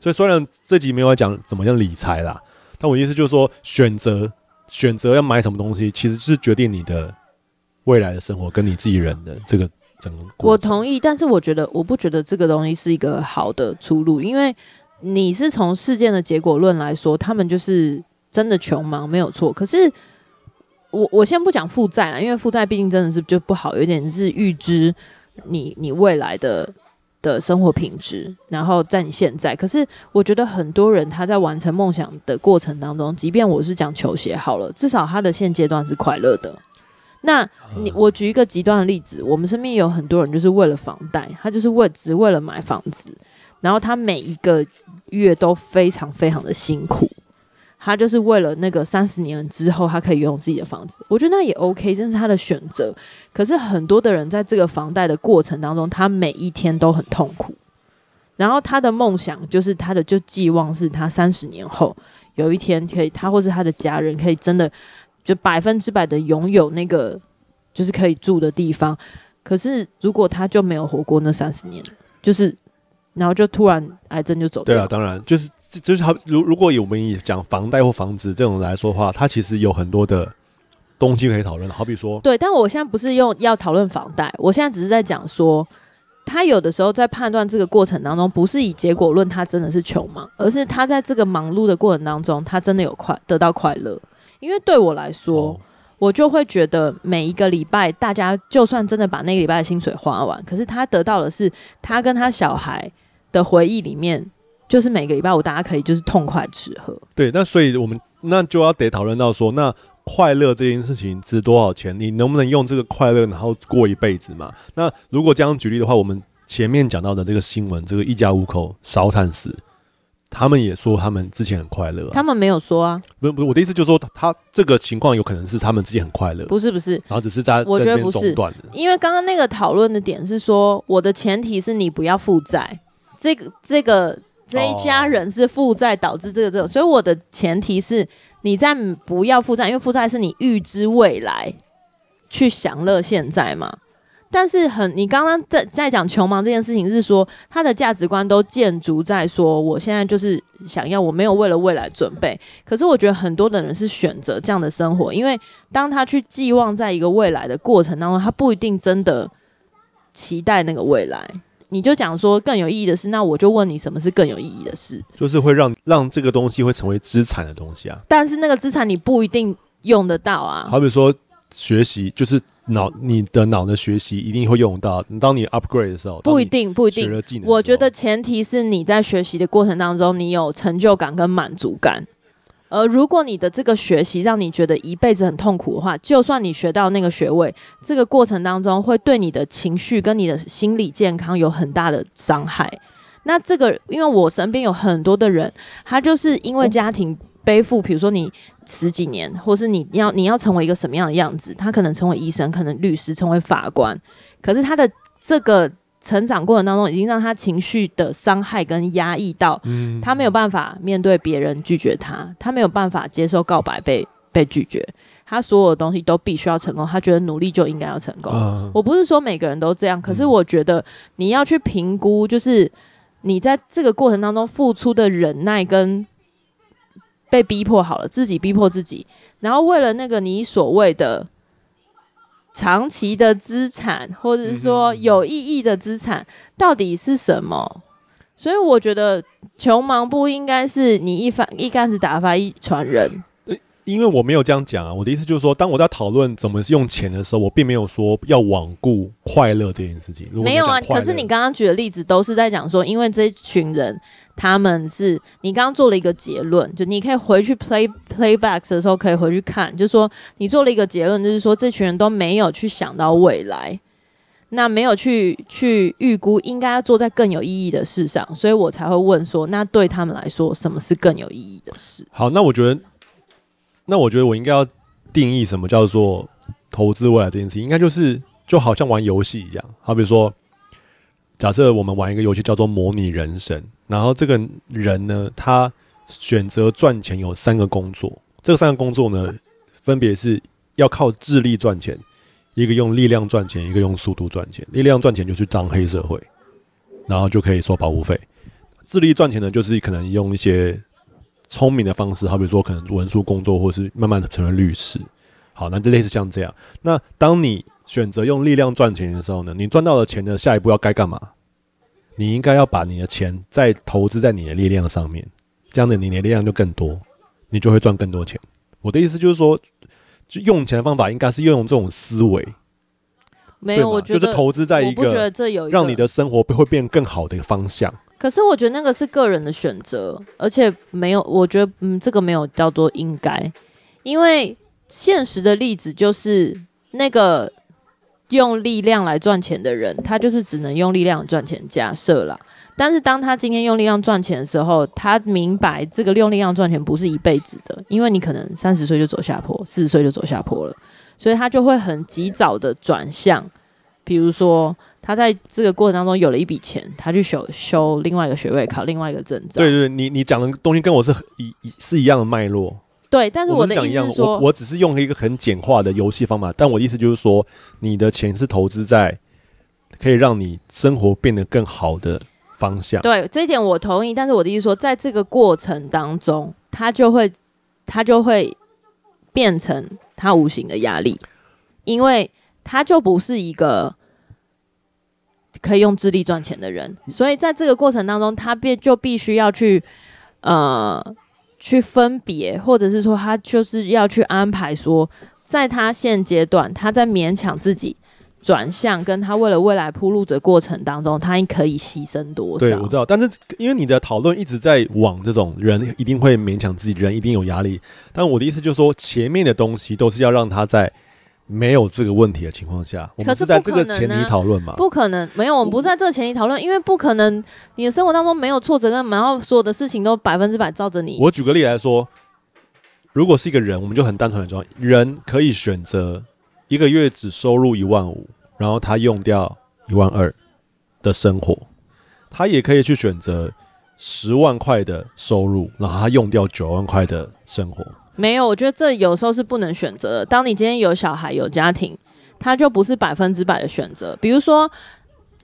所以虽然这集没有讲怎么样理财啦，但我意思就是说，选择选择要买什么东西，其实是决定你的未来的生活跟你自己人的这个整个。我同意，但是我觉得我不觉得这个东西是一个好的出路，因为你是从事件的结果论来说，他们就是真的穷忙没有错，可是。我我先不讲负债了，因为负债毕竟真的是就不好，有点是预支你你未来的的生活品质，然后在你现在。可是我觉得很多人他在完成梦想的过程当中，即便我是讲球鞋好了，至少他的现阶段是快乐的。那你我举一个极端的例子，我们身边有很多人就是为了房贷，他就是为只为了买房子，然后他每一个月都非常非常的辛苦。他就是为了那个三十年之后，他可以拥有自己的房子。我觉得那也 OK，这是他的选择。可是很多的人在这个房贷的过程当中，他每一天都很痛苦。然后他的梦想就是他的就寄望是他三十年后有一天可以，他或是他的家人可以真的就百分之百的拥有那个就是可以住的地方。可是如果他就没有活过那三十年，就是然后就突然癌症就走掉。对啊，当然就是。就是好，如如果我们以讲房贷或房子这种来说的话，它其实有很多的东西可以讨论。好比说，对，但我现在不是用要讨论房贷，我现在只是在讲说，他有的时候在判断这个过程当中，不是以结果论，他真的是穷忙，而是他在这个忙碌的过程当中，他真的有快得到快乐。因为对我来说，哦、我就会觉得每一个礼拜，大家就算真的把那个礼拜的薪水花完，可是他得到的是他跟他小孩的回忆里面。就是每个礼拜五，大家可以就是痛快吃喝。对，那所以我们那就要得讨论到说，那快乐这件事情值多少钱？你能不能用这个快乐然后过一辈子嘛？那如果这样举例的话，我们前面讲到的这个新闻，这个一家五口烧炭死，他们也说他们之前很快乐，他们没有说啊，不是不是，我的意思就是说，他这个情况有可能是他们之前很快乐，不是不是，然后只是在我觉得不是，因为刚刚那个讨论的点是说，我的前提是你不要负债，这个这个。这一家人是负债导致这个这个，所以我的前提是你在不要负债，因为负债是你预知未来去享乐现在嘛。但是很，你刚刚在在讲穷忙这件事情，是说他的价值观都建筑在说我现在就是想要，我没有为了未来准备。可是我觉得很多的人是选择这样的生活，因为当他去寄望在一个未来的过程当中，他不一定真的期待那个未来。你就讲说更有意义的事，那我就问你什么是更有意义的事？就是会让让这个东西会成为资产的东西啊。但是那个资产你不一定用得到啊。好比说学习，就是脑你的脑的学习一定会用到。当你 upgrade 的时候，不一定不一定。我觉得前提是你在学习的过程当中，你有成就感跟满足感。而如果你的这个学习让你觉得一辈子很痛苦的话，就算你学到那个学位，这个过程当中会对你的情绪跟你的心理健康有很大的伤害。那这个，因为我身边有很多的人，他就是因为家庭背负，比如说你十几年，或是你要你要成为一个什么样的样子，他可能成为医生，可能律师，成为法官，可是他的这个。成长过程当中，已经让他情绪的伤害跟压抑到，他没有办法面对别人拒绝他，他没有办法接受告白被被拒绝，他所有的东西都必须要成功，他觉得努力就应该要成功。我不是说每个人都这样，可是我觉得你要去评估，就是你在这个过程当中付出的忍耐跟被逼迫好了，自己逼迫自己，然后为了那个你所谓的。长期的资产，或者是说有意义的资产，到底是什么？所以我觉得穷忙不应该是你一发一竿子打发一船人。因为我没有这样讲啊，我的意思就是说，当我在讨论怎么用钱的时候，我并没有说要罔顾快乐这件事情。没有啊，可是你刚刚举的例子都是在讲说，因为这群人他们是你刚刚做了一个结论，就你可以回去 play playbacks 的时候可以回去看，就是说你做了一个结论，就是说这群人都没有去想到未来，那没有去去预估应该要做在更有意义的事上，所以我才会问说，那对他们来说，什么是更有意义的事？好，那我觉得。那我觉得我应该要定义什么叫做投资未来这件事情，应该就是就好像玩游戏一样。好，比如说，假设我们玩一个游戏叫做模拟人生，然后这个人呢，他选择赚钱有三个工作，这三个工作呢，分别是要靠智力赚钱，一个用力量赚钱，一个用速度赚钱。力量赚钱就去当黑社会，然后就可以收保护费；智力赚钱呢，就是可能用一些。聪明的方式，好比说可能文书工作，或是慢慢的成为律师。好，那就类似像这样。那当你选择用力量赚钱的时候呢，你赚到了钱的下一步要该干嘛？你应该要把你的钱再投资在你的力量上面，这样的你的力量就更多，你就会赚更多钱。我的意思就是说，就用钱的方法应该是用这种思维。没有，我觉得就是投资在一个让你的生活会变更好的一个方向。可是我觉得那个是个人的选择，而且没有，我觉得嗯，这个没有叫做应该，因为现实的例子就是那个用力量来赚钱的人，他就是只能用力量赚钱。假设啦，但是当他今天用力量赚钱的时候，他明白这个用力量赚钱不是一辈子的，因为你可能三十岁就走下坡，四十岁就走下坡了，所以他就会很及早的转向，比如说。他在这个过程当中有了一笔钱，他去修修另外一个学位，考另外一个证照。对对，你你讲的东西跟我是一是一样的脉络。对，但是我的意思是说，我，我只是用了一个很简化的游戏方法，但我的意思就是说，你的钱是投资在可以让你生活变得更好的方向。对，这一点我同意。但是我的意思说，在这个过程当中，他就会他就会变成他无形的压力，因为他就不是一个。可以用智力赚钱的人，所以在这个过程当中，他必就必须要去呃去分别，或者是说他就是要去安排说，在他现阶段，他在勉强自己转向，跟他为了未来铺路的过程当中，他可以牺牲多少？对，我知道。但是因为你的讨论一直在往这种人一定会勉强自己，人一定有压力。但我的意思就是说，前面的东西都是要让他在。没有这个问题的情况下，我们是在这个前提讨论嘛？不可能，没有，我们不在这个前提讨论，因为不可能，你的生活当中没有挫折，跟然后所有的事情都百分之百照着你。我举个例来说，如果是一个人，我们就很单纯的说，人可以选择一个月只收入一万五，然后他用掉一万二的生活，他也可以去选择十万块的收入，然后他用掉九万块的生活。没有，我觉得这有时候是不能选择的。当你今天有小孩、有家庭，他就不是百分之百的选择。比如说，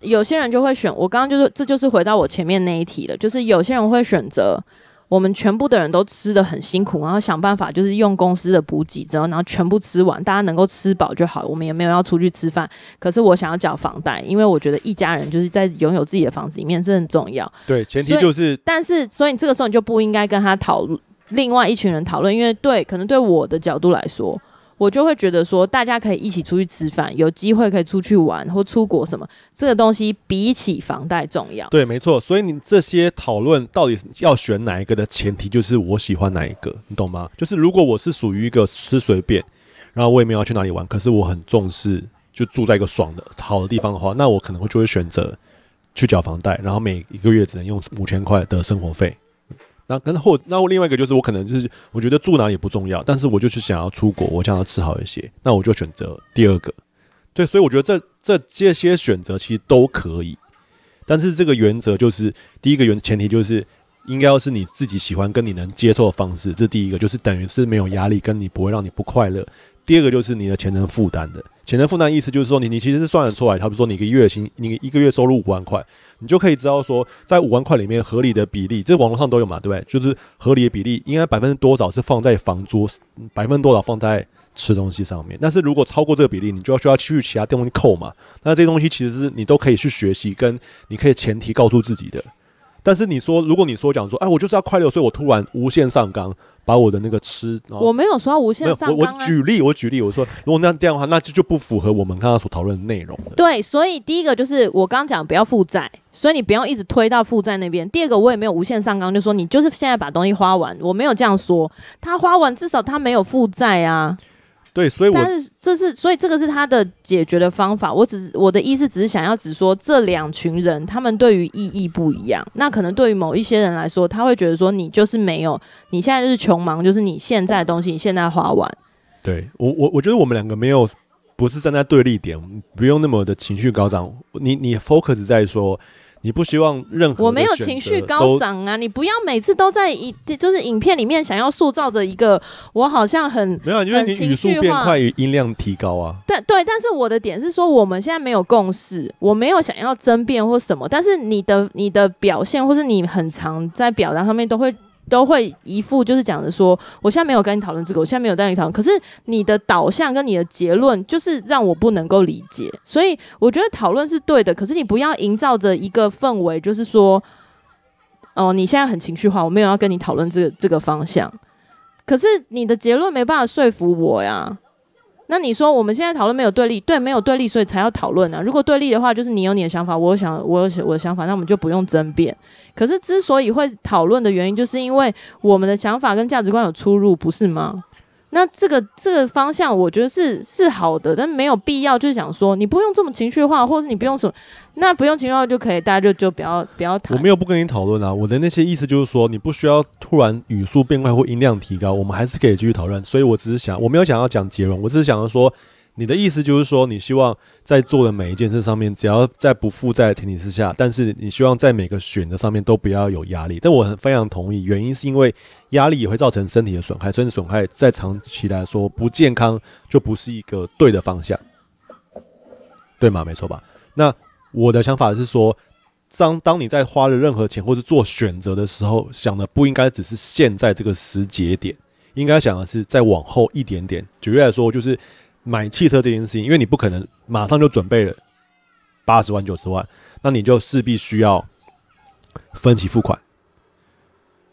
有些人就会选，我刚刚就是，这就是回到我前面那一题了，就是有些人会选择，我们全部的人都吃得很辛苦，然后想办法就是用公司的补给之后，然后全部吃完，大家能够吃饱就好。我们也没有要出去吃饭，可是我想要缴房贷，因为我觉得一家人就是在拥有自己的房子里面是很重要。对，前提就是，但是所以这个时候你就不应该跟他讨论，另外一群人讨论，因为对，可能对我的角度来说。我就会觉得说，大家可以一起出去吃饭，有机会可以出去玩或出国什么，这个东西比起房贷重要。对，没错。所以你这些讨论到底要选哪一个的前提，就是我喜欢哪一个，你懂吗？就是如果我是属于一个吃随便，然后我也没有要去哪里玩，可是我很重视就住在一个爽的好的地方的话，那我可能会就会选择去缴房贷，然后每一个月只能用五千块的生活费。那跟后，那我另外一个就是我可能就是我觉得住哪里不重要，但是我就是想要出国，我想要吃好一些，那我就选择第二个。对，所以我觉得这这这些选择其实都可以，但是这个原则就是第一个原前提就是应该要是你自己喜欢跟你能接受的方式，这第一个就是等于是没有压力，跟你不会让你不快乐。第二个就是你的钱能负担的，钱的负担意思就是说你你其实是算得出来，他比如说你一个月薪，你一个月收入五万块，你就可以知道说在五万块里面合理的比例，这网络上都有嘛，对不对？就是合理的比例应该百分之多少是放在房租，百分之多少放在吃东西上面。但是如果超过这个比例，你就要需要去其他东西扣嘛。那这些东西其实是你都可以去学习，跟你可以前提告诉自己的。但是你说，如果你说讲说，哎，我就是要快乐，所以我突然无限上纲。把我的那个吃，我没有说要无限上纲、啊。我我举例，我举例，我说如果那这样的话，那就就不符合我们刚刚所讨论的内容。对，所以第一个就是我刚刚讲不要负债，所以你不要一直推到负债那边。第二个我也没有无限上纲，就说你就是现在把东西花完，我没有这样说。他花完至少他没有负债啊。对，所以我但是这是所以这个是他的解决的方法。我只是我的意思只是想要只说这两群人他们对于意义不一样。那可能对于某一些人来说，他会觉得说你就是没有，你现在就是穷忙，就是你现在的东西你现在花完。对我我我觉得我们两个没有不是站在对立点，不用那么的情绪高涨。你你 focus 在说。你不希望任何我没有情绪高涨啊！你不要每次都在一就是影片里面想要塑造着一个我好像很没有，因为你语速变快，音量提高啊。但对，但是我的点是说，我们现在没有共识，我没有想要争辩或什么，但是你的你的表现或是你很常在表达上面都会。都会一副就是讲的说，我现在没有跟你讨论这个，我现在没有跟你讨论。可是你的导向跟你的结论就是让我不能够理解，所以我觉得讨论是对的。可是你不要营造着一个氛围，就是说，哦，你现在很情绪化，我没有要跟你讨论这个这个方向。可是你的结论没办法说服我呀。那你说我们现在讨论没有对立，对，没有对立，所以才要讨论呢。如果对立的话，就是你有你的想法，我有想我有我的想法，那我们就不用争辩。可是之所以会讨论的原因，就是因为我们的想法跟价值观有出入，不是吗？那这个这个方向，我觉得是是好的，但没有必要，就是想说你不用这么情绪化，或者是你不用什么，那不用情绪化就可以，大家就就不要不要谈。我没有不跟你讨论啊，我的那些意思就是说，你不需要突然语速变快或音量提高，我们还是可以继续讨论。所以我只是想，我没有想要讲结论，我只是想要说。你的意思就是说，你希望在做的每一件事上面，只要在不负债的前提之下，但是你希望在每个选择上面都不要有压力。但我很非常同意，原因是因为压力也会造成身体的损害，身体损害在长期来说不健康，就不是一个对的方向，对吗？没错吧？那我的想法是说，当当你在花了任何钱或是做选择的时候，想的不应该只是现在这个时节点，应该想的是再往后一点点。举例来说，就是。买汽车这件事情，因为你不可能马上就准备了八十万、九十万，那你就势必需要分期付款。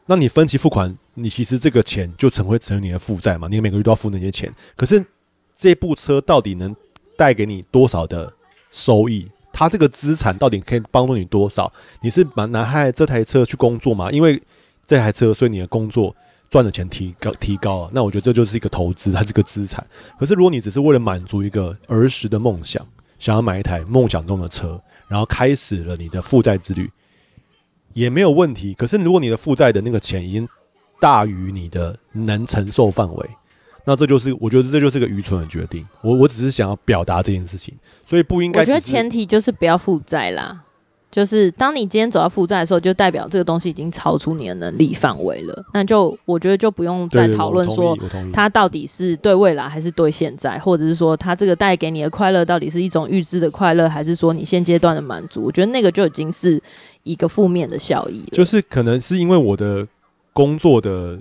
那你分期付款，你其实这个钱就成会成为你的负债嘛？你每个月都要付那些钱。可是这部车到底能带给你多少的收益？它这个资产到底可以帮助你多少？你是拿拿这台车去工作吗？因为这台车，所以你的工作。赚的钱提高提高啊，那我觉得这就是一个投资，它是个资产。可是如果你只是为了满足一个儿时的梦想，想要买一台梦想中的车，然后开始了你的负债之旅，也没有问题。可是如果你的负债的那个钱已经大于你的能承受范围，那这就是我觉得这就是个愚蠢的决定。我我只是想要表达这件事情，所以不应该。我觉得前提就是不要负债啦。就是当你今天走到负债的时候，就代表这个东西已经超出你的能力范围了。那就我觉得就不用再讨论说它到底是对未来还是对现在，或者是说它这个带给你的快乐到底是一种预知的快乐，还是说你现阶段的满足？我觉得那个就已经是一个负面的效益了。就是可能是因为我的工作的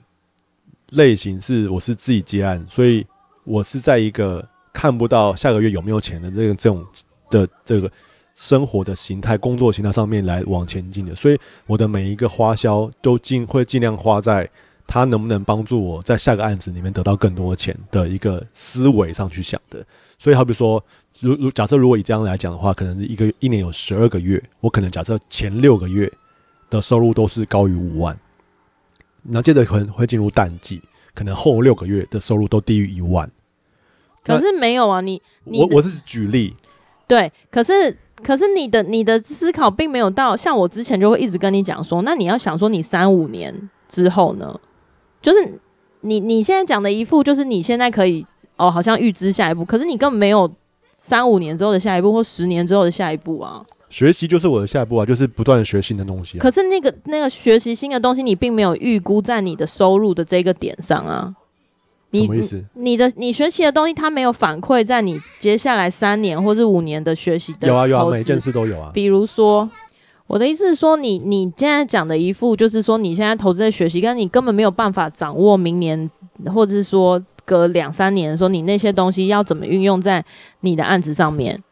类型是我是自己接案，所以我是在一个看不到下个月有没有钱的这个这种的这个生活的形态、工作形态上面来往前进的，所以我的每一个花销都尽会尽量花在它能不能帮助我在下个案子里面得到更多的钱的一个思维上去想的。所以好比说，如如假设如果以这样来讲的话，可能是一个一年有十二个月，我可能假设前六个月的收入都是高于五万。然后接着可能会进入淡季，可能后六个月的收入都低于一万。可是没有啊，你，你我我是举例，对，可是可是你的你的思考并没有到像我之前就会一直跟你讲说，那你要想说你三五年之后呢，就是你你现在讲的一副就是你现在可以哦，好像预知下一步，可是你根本没有三五年之后的下一步或十年之后的下一步啊。学习就是我的下一步啊，就是不断学新的东西啊。可是那个那个学习新的东西，你并没有预估在你的收入的这个点上啊。什么意思？你，你的你学习的东西，它没有反馈在你接下来三年或是五年的学习的。有啊有啊，每一件事都有啊。比如说，我的意思是说你，你你现在讲的一副，就是说你现在投资在学习，但你根本没有办法掌握明年，或者是说隔两三年的时候，你那些东西要怎么运用在你的案子上面。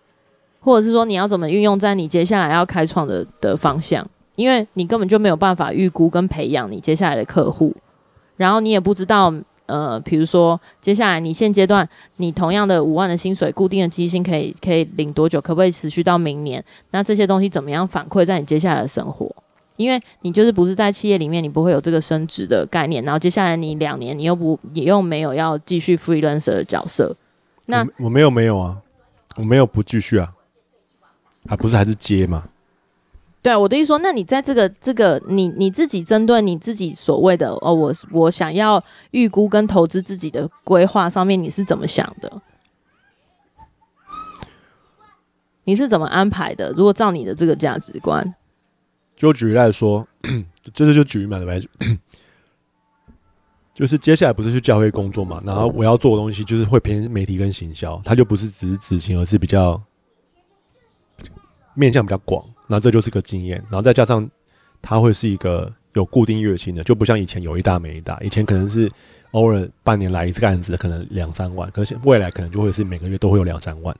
或者是说你要怎么运用在你接下来要开创的的方向，因为你根本就没有办法预估跟培养你接下来的客户，然后你也不知道，呃，比如说接下来你现阶段你同样的五万的薪水，固定的基薪可以可以领多久，可不可以持续到明年？那这些东西怎么样反馈在你接下来的生活？因为你就是不是在企业里面，你不会有这个升职的概念，然后接下来你两年你又不你又没有要继续 freelancer 的角色，那我，我没有没有啊，我没有不继续啊。还不是还是接吗？对，我的意思说，那你在这个这个你你自己针对你自己所谓的哦，我我想要预估跟投资自己的规划上面，你是怎么想的？你是怎么安排的？如果照你的这个价值观，就举例来说，这是就举例嘛，对不对？就是接下来不是去教会工作嘛，然后我要做的东西就是会偏媒体跟行销，它就不是只是执行，而是比较。面向比较广，那这就是个经验，然后再加上它会是一个有固定月薪的，就不像以前有一搭没一搭，以前可能是偶尔半年来一次个案子，可能两三万，可是未来可能就会是每个月都会有两三万，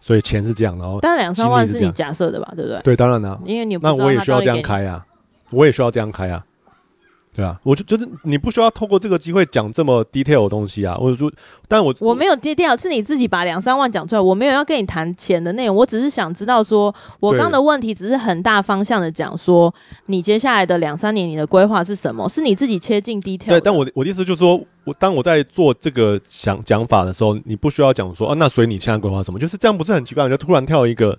所以钱是这样，然后但两三万是你假设的吧，对不对？对，当然了，因为你那我也需要这样开啊，我也需要这样开啊。对啊，我就觉得你不需要透过这个机会讲这么 detail 的东西啊。我就说，但我我没有 detail，是你自己把两三万讲出来，我没有要跟你谈钱的内容，我只是想知道说，我刚的问题只是很大方向的讲说，你接下来的两三年你的规划是什么？是你自己切进 detail。对，但我我的意思就是说，我当我在做这个想讲法的时候，你不需要讲说啊，那所以你现在规划什么？就是这样，不是很奇怪？你就突然跳一个。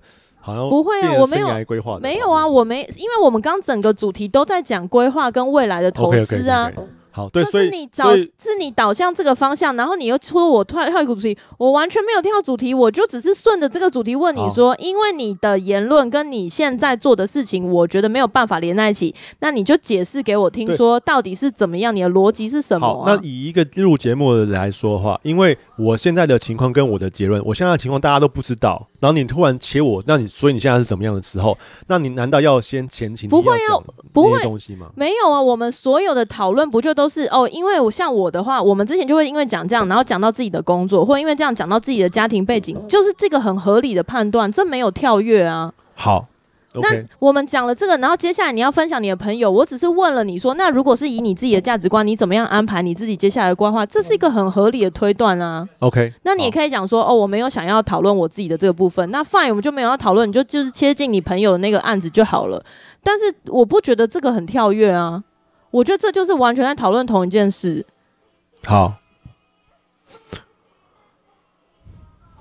不会啊，我没有规划，没有啊，我没，因为我们刚整个主题都在讲规划跟未来的投资啊。Okay, okay, okay, okay. 好，对，所以你导是你导向这个方向，然后你又说我突然跳一个主题，我完全没有跳主题，我就只是顺着这个主题问你说，因为你的言论跟你现在做的事情，我觉得没有办法连在一起，那你就解释给我听，说到底是怎么样，你的逻辑是什么那以一个录节目的人来说的话，因为我现在的情况跟我的结论，我现在的情况大家都不知道。然后你突然切我，那你所以你现在是怎么样的时候？那你难道要先前情？不会啊，不会东西吗？没有啊，我们所有的讨论不就都是哦？因为我像我的话，我们之前就会因为讲这样，然后讲到自己的工作，或因为这样讲到自己的家庭背景，就是这个很合理的判断，这没有跳跃啊。好。那我们讲了这个，然后接下来你要分享你的朋友。我只是问了你说，那如果是以你自己的价值观，你怎么样安排你自己接下来的规划？这是一个很合理的推断啊。OK，那你也可以讲说，哦，我没有想要讨论我自己的这个部分。那 fine，我们就没有要讨论，你就就是切近你朋友的那个案子就好了。但是我不觉得这个很跳跃啊，我觉得这就是完全在讨论同一件事。好，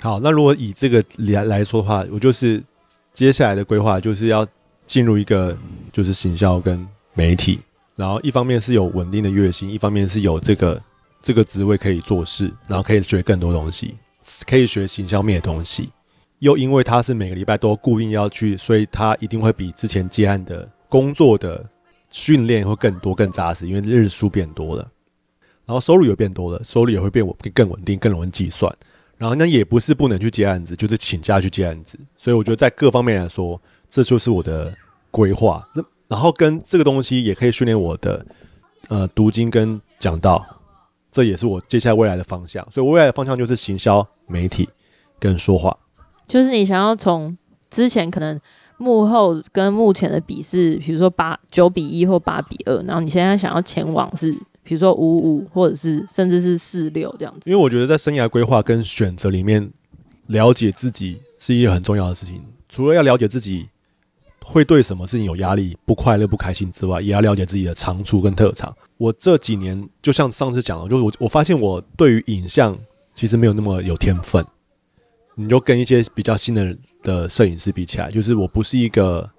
好，那如果以这个来来说的话，我就是。接下来的规划就是要进入一个就是行销跟媒体，然后一方面是有稳定的月薪，一方面是有这个这个职位可以做事，然后可以学更多东西，可以学行销面的东西。又因为他是每个礼拜都固定要去，所以他一定会比之前接案的工作的训练会更多更扎实，因为日数变多了，然后收入也变多了，收入也会变稳更稳定，更容易计算。然后那也不是不能去接案子，就是请假去接案子。所以我觉得在各方面来说，这就是我的规划。那然后跟这个东西也可以训练我的呃读经跟讲道，这也是我接下来未来的方向。所以未来的方向就是行销、媒体跟说话。就是你想要从之前可能幕后跟目前的比是，比如说八九比一或八比二，然后你现在想要前往是，比如说五五或者是甚至是四六这样子。因为我觉得在生涯规划跟选择里面，了解自己是一件很重要的事情。除了要了解自己会对什么事情有压力、不快乐、不开心之外，也要了解自己的长处跟特长。我这几年就像上次讲的，就是我我发现我对于影像其实没有那么有天分。你就跟一些比较新的的摄影师比起来，就是我不是一个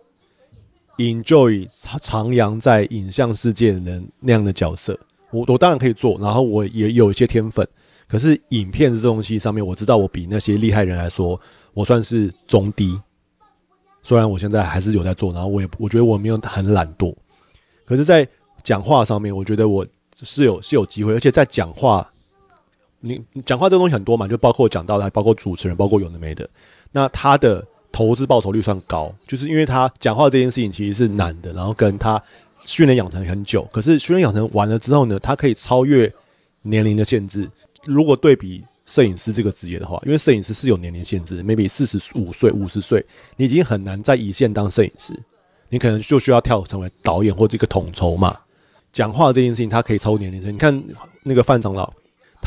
enjoy 徜徉在影像世界的人那样的角色。我我当然可以做，然后我也有一些天分，可是影片这东西上面，我知道我比那些厉害人来说，我算是中低。虽然我现在还是有在做，然后我也我觉得我没有很懒惰，可是，在讲话上面，我觉得我是有是有机会，而且在讲话，你讲话这东西很多嘛，就包括讲到的，还包括主持人，包括有的没的。那他的投资报酬率算高，就是因为他讲话这件事情其实是难的，然后跟他训练养成很久，可是训练养成完了之后呢，他可以超越年龄的限制。如果对比。摄影师这个职业的话，因为摄影师是有年龄限制，maybe 四十五岁、五十岁，你已经很难在一线当摄影师，你可能就需要跳成为导演或这个统筹嘛。讲话这件事情，他可以超过年龄层。你看那个范长老，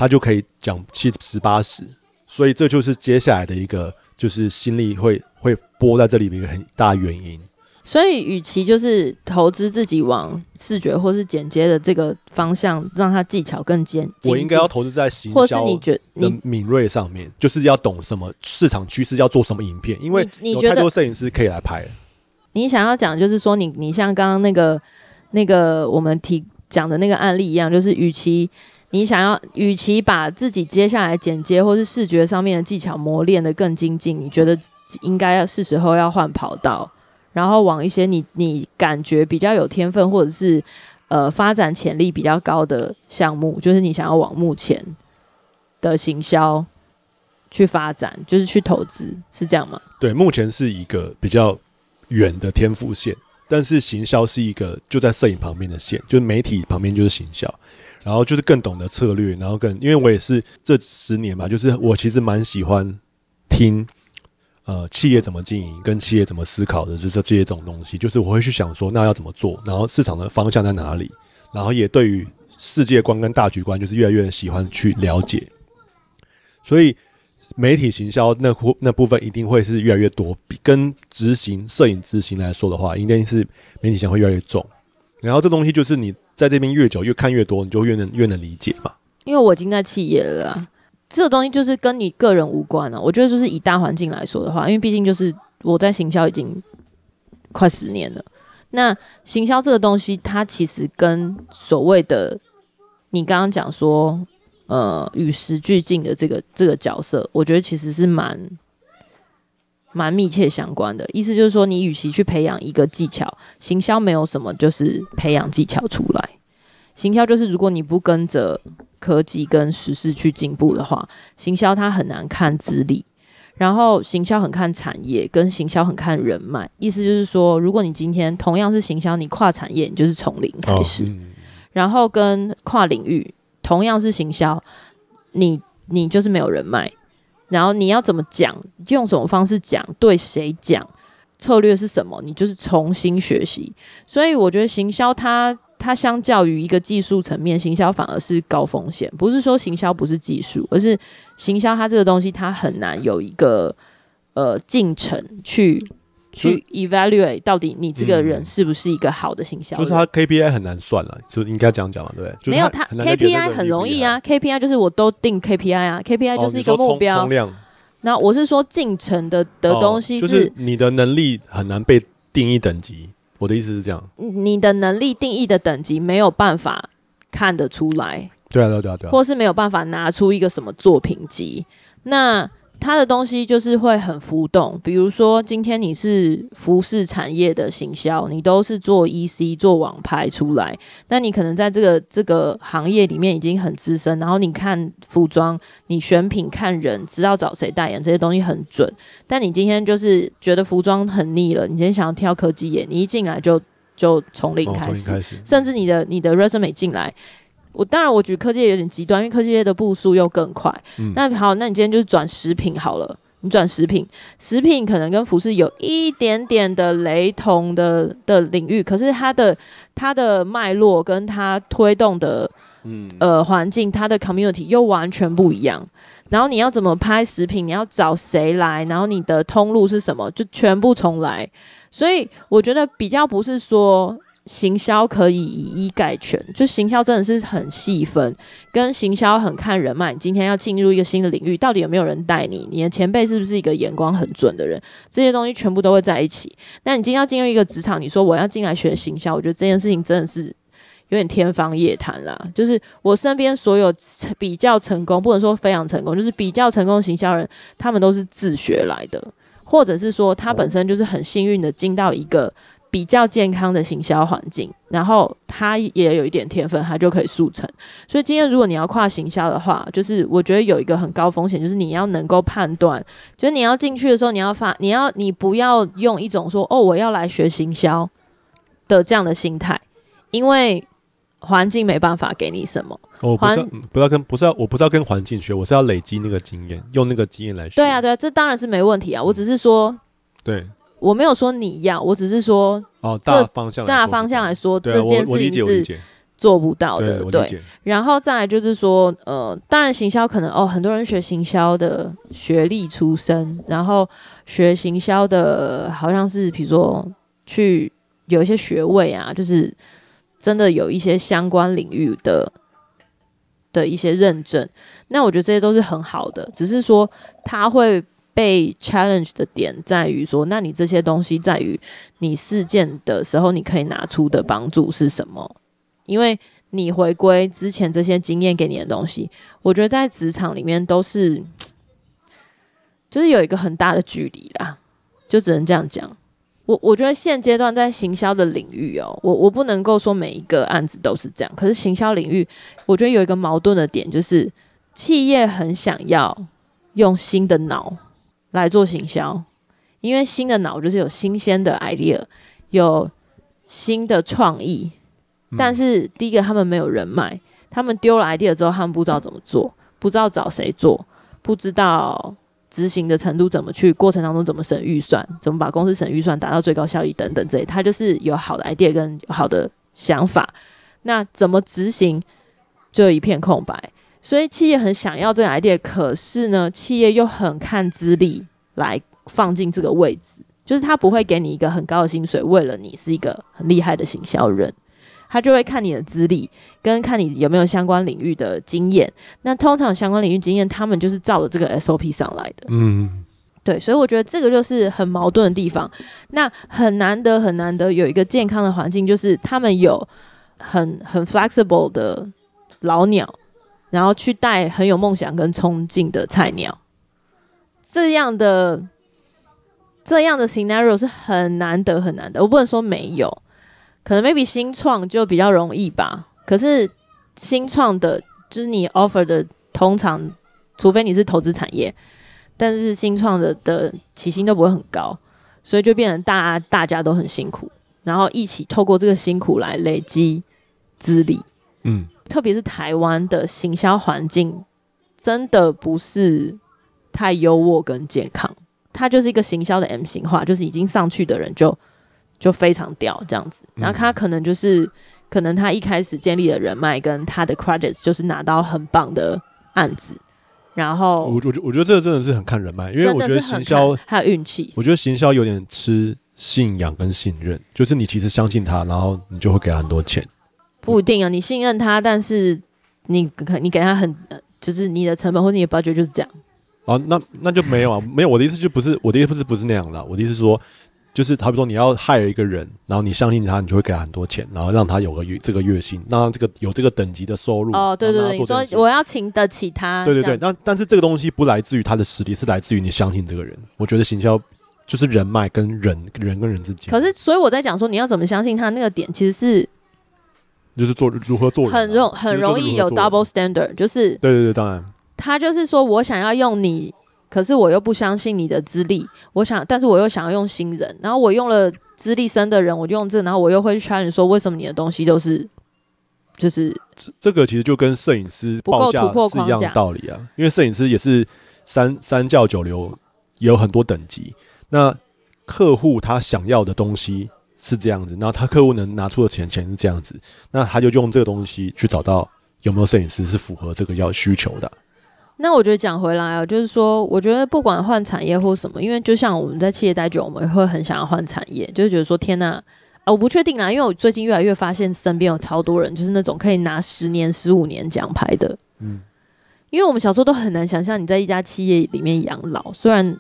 他就可以讲七十八十，所以这就是接下来的一个，就是心力会会播在这里的一个很大原因。所以，与其就是投资自己往视觉或是剪接的这个方向，让他技巧更尖，我应该要投资在行销，或是你觉你敏锐上面，就是要懂什么市场趋势，要做什么影片，因为有太多摄影师可以来拍。你想要讲，就是说你，你你像刚刚那个那个我们提讲的那个案例一样，就是与其你想要，与其把自己接下来剪接或是视觉上面的技巧磨练得更精进，你觉得应该要是时候要换跑道。然后往一些你你感觉比较有天分，或者是呃发展潜力比较高的项目，就是你想要往目前的行销去发展，就是去投资，是这样吗？对，目前是一个比较远的天赋线，但是行销是一个就在摄影旁边的线，就是媒体旁边就是行销，然后就是更懂得策略，然后更因为我也是这十年嘛，就是我其实蛮喜欢听。呃，企业怎么经营，跟企业怎么思考的，就是这些种东西，就是我会去想说，那要怎么做，然后市场的方向在哪里，然后也对于世界观跟大局观，就是越来越喜欢去了解。所以媒体行销那那部分一定会是越来越多，比跟执行摄影执行来说的话，应该是媒体行会越来越重。然后这东西就是你在这边越久，越看越多，你就越能越能理解嘛。因为我已经在企业了。这个东西就是跟你个人无关了。我觉得就是以大环境来说的话，因为毕竟就是我在行销已经快十年了。那行销这个东西，它其实跟所谓的你刚刚讲说，呃，与时俱进的这个这个角色，我觉得其实是蛮蛮密切相关的。意思就是说，你与其去培养一个技巧，行销没有什么就是培养技巧出来。行销就是如果你不跟着。科技跟时事去进步的话，行销它很难看资历，然后行销很看产业，跟行销很看人脉。意思就是说，如果你今天同样是行销，你跨产业，你就是从零开始；哦嗯、然后跟跨领域同样是行销，你你就是没有人脉。然后你要怎么讲，用什么方式讲，对谁讲，策略是什么，你就是重新学习。所以我觉得行销它。它相较于一个技术层面，行销反而是高风险。不是说行销不是技术，而是行销它这个东西，它很难有一个呃进程去去 evaluate 到底你这个人是不是一个好的行销。就是他 KPI 很难算了，就应该这样讲嘛，对不对？没有他 KPI 很容易啊，KPI 就是我都定 KPI 啊，KPI 就是一个目标。哦、那我是说进程的的东西是、哦，就是你的能力很难被定义等级。我的意思是这样，你的能力定义的等级没有办法看得出来，对啊，对啊，对啊，或是没有办法拿出一个什么作品集，那。它的东西就是会很浮动，比如说今天你是服饰产业的行销，你都是做 EC 做网拍出来，那你可能在这个这个行业里面已经很资深，然后你看服装，你选品看人，知道找谁代言这些东西很准。但你今天就是觉得服装很腻了，你今天想要挑科技业，你一进来就就从零开始，哦、甚至你的你的 resume 进来，我当然我觉得科技业有点极端，因为科技业的步速又更快。嗯、那好，那你今天就是转食品好了，你转食品，食品可能跟服饰有一点点的雷同的的领域，可是它的它的脉络跟它推动的嗯呃环境，它的 community 又完全不一样。然后你要怎么拍食品？你要找谁来？然后你的通路是什么？就全部重来。所以我觉得比较不是说行销可以以一概全，就行销真的是很细分，跟行销很看人脉。你今天要进入一个新的领域，到底有没有人带你？你的前辈是不是一个眼光很准的人？这些东西全部都会在一起。那你今天要进入一个职场，你说我要进来学行销，我觉得这件事情真的是。有点天方夜谭啦，就是我身边所有比较成功，不能说非常成功，就是比较成功行销人，他们都是自学来的，或者是说他本身就是很幸运的进到一个比较健康的行销环境，然后他也有一点天分，他就可以速成。所以今天如果你要跨行销的话，就是我觉得有一个很高风险，就是你要能够判断，就是你要进去的时候，你要发，你要你不要用一种说哦我要来学行销的这样的心态，因为。环境没办法给你什么，我不是不要跟不是要我不是要跟环境学，我是要累积那个经验，用那个经验来学。对啊，对啊，这当然是没问题啊。我只是说，对，我没有说你要，我只是说，哦，大方向大方向来说，这件事情是做不到的。对，然后再来就是说，呃，当然行销可能哦，很多人学行销的学历出身，然后学行销的好像是比如说去有一些学位啊，就是。真的有一些相关领域的的一些认证，那我觉得这些都是很好的，只是说它会被 challenge 的点在于说，那你这些东西在于你事件的时候，你可以拿出的帮助是什么？因为你回归之前这些经验给你的东西，我觉得在职场里面都是，就是有一个很大的距离啦，就只能这样讲。我我觉得现阶段在行销的领域哦，我我不能够说每一个案子都是这样。可是行销领域，我觉得有一个矛盾的点，就是企业很想要用新的脑来做行销，因为新的脑就是有新鲜的 idea，有新的创意。但是第一个，他们没有人脉，他们丢了 idea 之后，他们不知道怎么做，不知道找谁做，不知道。执行的程度怎么去？过程当中怎么省预算？怎么把公司省预算达到最高效益等等这些，他就是有好的 idea 跟有好的想法。那怎么执行就一片空白。所以企业很想要这个 idea，可是呢，企业又很看资历来放进这个位置，就是他不会给你一个很高的薪水，为了你是一个很厉害的行销人。他就会看你的资历，跟看你有没有相关领域的经验。那通常相关领域经验，他们就是照着这个 SOP 上来的。嗯，对，所以我觉得这个就是很矛盾的地方。那很难得很难得有一个健康的环境，就是他们有很很 flexible 的老鸟，然后去带很有梦想跟冲劲的菜鸟。这样的这样的 scenario 是很难得很难得，我不能说没有。可能 maybe 新创就比较容易吧，可是新创的，就是你 offer 的，通常除非你是投资产业，但是新创的的起薪都不会很高，所以就变成大家大家都很辛苦，然后一起透过这个辛苦来累积资历。嗯，特别是台湾的行销环境真的不是太优渥跟健康，它就是一个行销的 M 型化，就是已经上去的人就。就非常屌这样子，然后他可能就是，嗯、可能他一开始建立的人脉跟他的 credits 就是拿到很棒的案子，然后我我我觉得这个真的是很看人脉，因为我觉得行销还有运气，我觉得行销有点吃信仰跟信任，就是你其实相信他，然后你就会给他很多钱，不一定啊，你信任他，但是你可你给他很就是你的成本或者你的 budget 就是这样，哦，那那就没有啊，没有，我的意思就不是我的意思不是不是那样的，我的意思是说。就是，好比说你要 hire 一个人，然后你相信他，你就会给他很多钱，然后让他有个月这个月薪，那这个有这个等级的收入。哦，对对对，你说我要请得起他。对对对，那但是这个东西不来自于他的实力，是来自于你相信这个人。我觉得行销就是人脉跟人人跟人之间。可是，所以我在讲说你要怎么相信他那个点，其实是就是做如何做人，很容很容易有 double standard，就是对对对，当然他就是说我想要用你。可是我又不相信你的资历，我想，但是我又想要用新人，然后我用了资历深的人，我就用这个，然后我又会去 challenge 说，为什么你的东西都是，就是这这个其实就跟摄影师报价是一样的道理啊，因为摄影师也是三三教九流，也有很多等级。那客户他想要的东西是这样子，然后他客户能拿出的钱钱是这样子，那他就用这个东西去找到有没有摄影师是符合这个要需求的。那我觉得讲回来啊，就是说，我觉得不管换产业或什么，因为就像我们在企业待久，我们会很想要换产业，就是觉得说，天呐，啊，我不确定啦，因为我最近越来越发现身边有超多人，就是那种可以拿十年、十五年奖牌的。嗯，因为我们小时候都很难想象你在一家企业里面养老。虽然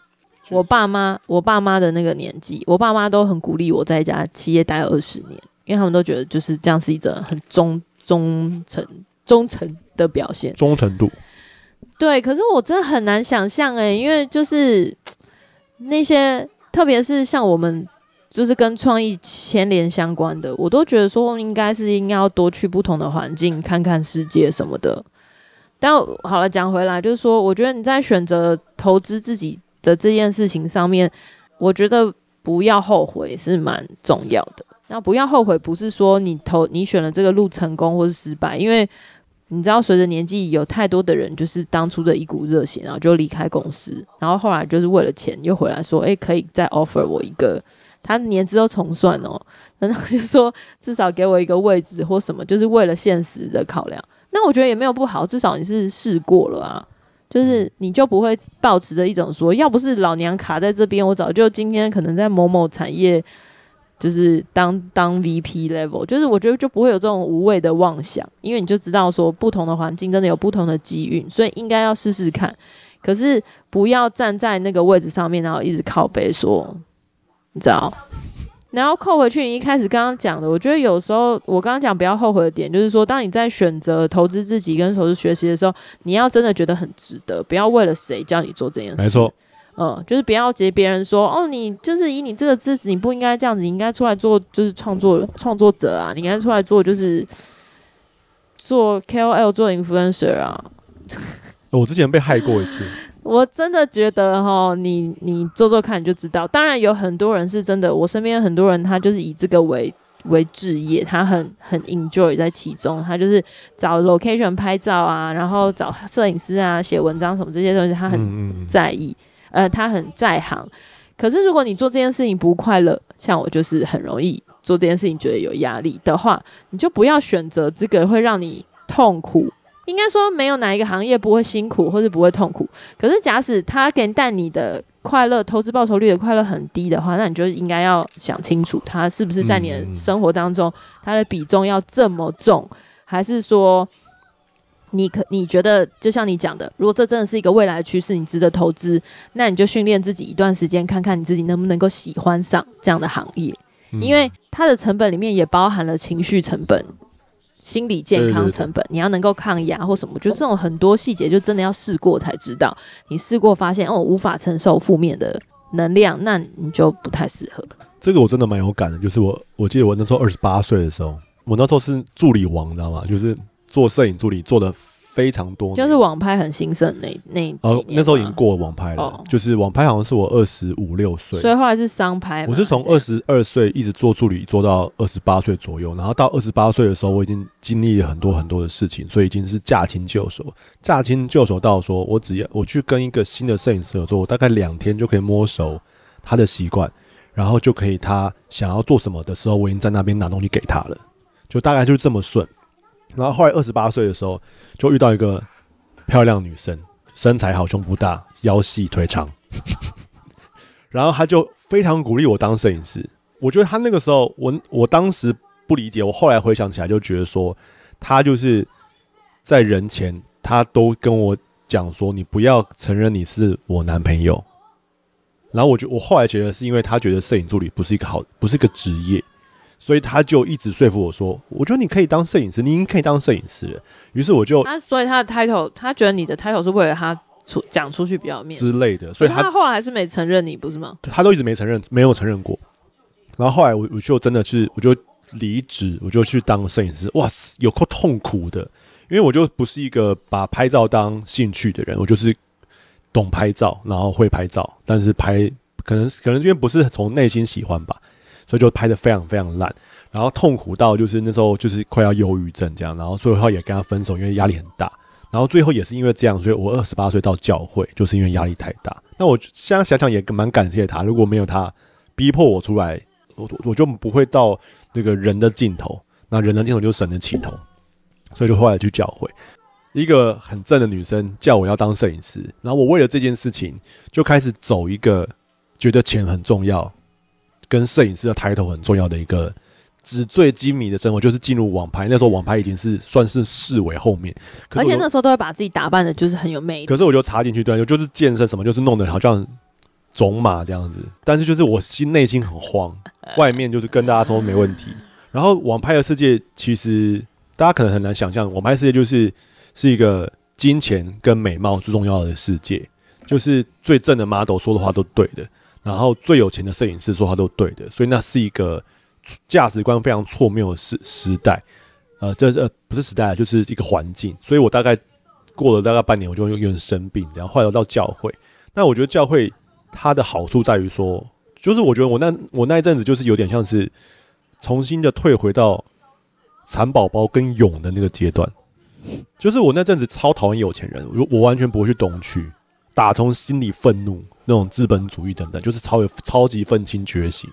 我爸妈，我爸妈的那个年纪，我爸妈都很鼓励我在一家企业待二十年，因为他们都觉得就是这样是一种很忠忠诚忠诚的表现，忠诚度。对，可是我真的很难想象哎，因为就是 那些，特别是像我们，就是跟创意牵连相关的，我都觉得说应该是应该要多去不同的环境看看世界什么的。但好了，讲回来，就是说，我觉得你在选择投资自己的这件事情上面，我觉得不要后悔是蛮重要的。那不要后悔，不是说你投你选了这个路成功或是失败，因为。你知道，随着年纪，有太多的人就是当初的一股热血，然后就离开公司，然后后来就是为了钱又回来说，诶，可以再 offer 我一个，他年资都重算哦，然后就说至少给我一个位置或什么，就是为了现实的考量。那我觉得也没有不好，至少你是试过了啊，就是你就不会抱持着一种说，要不是老娘卡在这边，我早就今天可能在某某产业。就是当当 VP level，就是我觉得就不会有这种无谓的妄想，因为你就知道说不同的环境真的有不同的机遇，所以应该要试试看。可是不要站在那个位置上面，然后一直靠背说，你知道？然后扣回去，你一开始刚刚讲的，我觉得有时候我刚刚讲不要后悔的点，就是说当你在选择投资自己跟投资学习的时候，你要真的觉得很值得，不要为了谁叫你做这件事。没错。嗯，就是不要接别人说哦，你就是以你这个资质，你不应该这样子，你应该出来做就是创作创作者啊，你应该出来做就是做 KOL 做 influencer 啊。我之前被害过一次，我真的觉得哈，你你做做看你就知道。当然有很多人是真的，我身边很多人他就是以这个为为置业，他很很 enjoy 在其中，他就是找 location 拍照啊，然后找摄影师啊，写文章什么这些东西，他很在意。嗯嗯呃，他很在行，可是如果你做这件事情不快乐，像我就是很容易做这件事情觉得有压力的话，你就不要选择这个会让你痛苦。应该说没有哪一个行业不会辛苦或是不会痛苦。可是假使他给你带你的快乐，投资报酬率的快乐很低的话，那你就应该要想清楚，他是不是在你的生活当中，他的比重要这么重，还是说？你可你觉得就像你讲的，如果这真的是一个未来趋势，你值得投资，那你就训练自己一段时间，看看你自己能不能够喜欢上这样的行业，嗯、因为它的成本里面也包含了情绪成本、心理健康成本，对对对，你要能够抗压或什么，就这种很多细节，就真的要试过才知道。你试过发现哦，无法承受负面的能量，那你就不太适合。这个我真的蛮有感的，就是我我记得我那时候二十八岁的时候，我那时候是助理王，你知道吗？就是。做摄影助理做的非常多，就是网拍很兴盛那那哦，那时候已经过了网拍了，哦、就是网拍好像是我二十五六岁，所以后来是商拍。我是从二十二岁一直做助理做到二十八岁左右，然后到二十八岁的时候，我已经经历了很多很多的事情，所以已经是驾轻就熟，驾轻就熟到说我只要我去跟一个新的摄影师合作，我大概两天就可以摸熟他的习惯，然后就可以他想要做什么的时候，我已经在那边拿东西给他了，就大概就是这么顺。然后后来二十八岁的时候，就遇到一个漂亮女生，身材好，胸不大，腰细腿长，然后他就非常鼓励我当摄影师。我觉得他那个时候，我我当时不理解，我后来回想起来就觉得说，他就是在人前，他都跟我讲说，你不要承认你是我男朋友。然后我就我后来觉得是因为他觉得摄影助理不是一个好，不是一个职业。所以他就一直说服我说：“我觉得你可以当摄影师，你应该可以当摄影师。”于是我就他，所以他的 title，他觉得你的 title 是为了他出讲出去比较面之类的，所以他，他后来还是没承认你，不是吗？他都一直没承认，没有承认过。然后后来我我就真的是，我就离职，我就去当摄影师。哇塞，有够痛苦的，因为我就不是一个把拍照当兴趣的人，我就是懂拍照，然后会拍照，但是拍可能可能因为不是从内心喜欢吧，所以就拍得非常非常烂，然后痛苦到就是那时候就是快要忧郁症这样，然后最后也跟他分手，因为压力很大，然后最后也是因为这样，所以我二十八岁到教会，就是因为压力太大。那我现在想想也蛮感谢他，如果没有他逼迫我出来，我我就不会到那个人的尽头，那人的尽头就是神的起头，所以就后来去教会。一个很正的女生叫我要当摄影师，然后我为了这件事情就开始走一个觉得钱很重要，跟摄影师的抬头很重要的一个纸醉金迷的生活，就是进入网拍。那时候网拍已经是算是视为后面，而且那时候都会把自己打扮的就是很有魅力。可是我就插进去，对，就是健身什么，就是弄得好像种马这样子。但是就是我心内心很慌，外面就是跟大家说没问题。然后网拍的世界其实大家可能很难想象，网拍世界就是。是一个金钱跟美貌最重要的世界，就是最正的 model 说的话都对的，然后最有钱的摄影师说话都对的，所以那是一个价值观非常错谬的时时代，呃，这呃不是时代，就是一个环境。所以我大概过了大概半年，我就有点生病，然后后来到教会。那我觉得教会它的好处在于说，就是我觉得我那我那一阵子就是有点像是重新的退回到蚕宝宝跟蛹的那个阶段。就是我那阵子超讨厌有钱人，我我完全不会去东区，打从心里愤怒那种资本主义等等，就是超有超级愤青觉醒。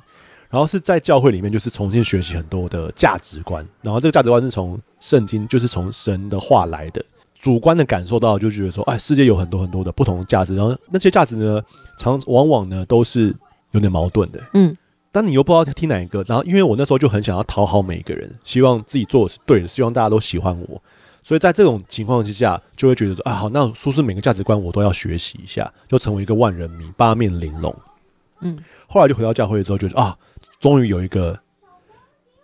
然后是在教会里面，就是重新学习很多的价值观，然后这个价值观是从圣经，就是从神的话来的。主观的感受到，就觉得说，哎，世界有很多很多的不同的价值，然后那些价值呢，常往往呢都是有点矛盾的。嗯，但你又不知道听哪一个。然后因为我那时候就很想要讨好每一个人，希望自己做的是对的，希望大家都喜欢我。所以在这种情况之下，就会觉得说啊，好，那是不是每个价值观我都要学习一下，就成为一个万人迷、八面玲珑。嗯，后来就回到教会之后，觉得啊，终于有一个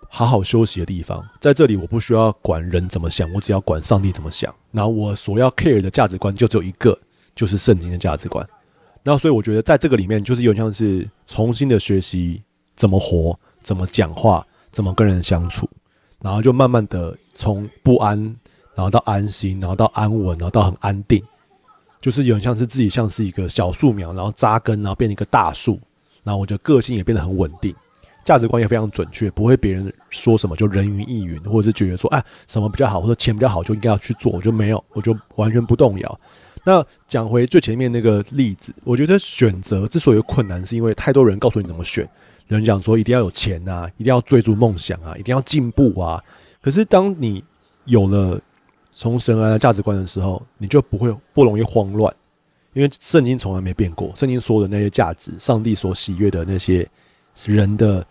好好休息的地方，在这里我不需要管人怎么想，我只要管上帝怎么想。然后我所要 care 的价值观就只有一个，就是圣经的价值观。然后所以我觉得在这个里面，就是有点像是重新的学习怎么活、怎么讲话、怎么跟人相处，然后就慢慢的从不安。然后到安心，然后到安稳，然后到很安定，就是有点像是自己像是一个小树苗，然后扎根，然后变成一个大树。然后我觉得个性也变得很稳定，价值观也非常准确，不会别人说什么就人云亦云，或者是觉得说哎什么比较好，或者钱比较好就应该要去做，我就没有，我就完全不动摇。那讲回最前面那个例子，我觉得选择之所以困难，是因为太多人告诉你怎么选，有人讲说一定要有钱啊，一定要追逐梦想啊，一定要进步啊。可是当你有了从神来的价值观的时候，你就不会不容易慌乱，因为圣经从来没变过。圣经说的那些价值，上帝所喜悦的那些人的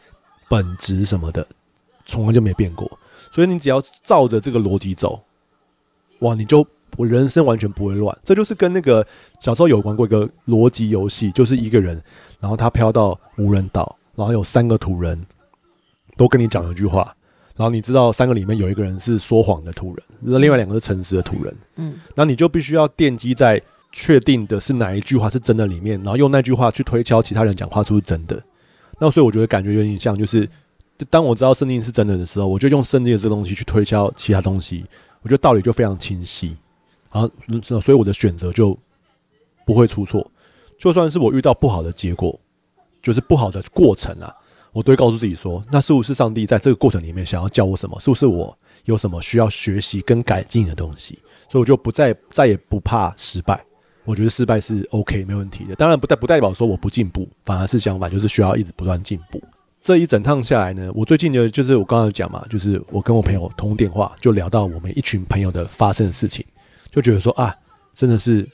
本质什么的，从来就没变过。所以你只要照着这个逻辑走，哇，你就我人生完全不会乱。这就是跟那个小时候有玩过一个逻辑游戏，就是一个人，然后他飘到无人岛，然后有三个土人都跟你讲一句话。然后你知道三个里面有一个人是说谎的土人，那另外两个是诚实的土人。嗯，那你就必须要奠基在确定的是哪一句话是真的里面，然后用那句话去推敲其他人讲话是不是真的。那所以我觉得感觉有点像，就是当我知道圣经是真的的时候，我就用圣经的这个东西去推敲其他东西，我觉得道理就非常清晰。然后，所以我的选择就不会出错，就算是我遇到不好的结果，就是不好的过程啊。我都会告诉自己说，那是不是上帝在这个过程里面想要教我什么？是不是我有什么需要学习跟改进的东西？所以我就不再再也不怕失败。我觉得失败是 OK 没问题的。当然不代不代表说我不进步，反而是相反，就是需要一直不断进步。这一整趟下来呢，我最近的就是我刚刚讲嘛，就是我跟我朋友通电话，就聊到我们一群朋友的发生的事情，就觉得说啊，真的是。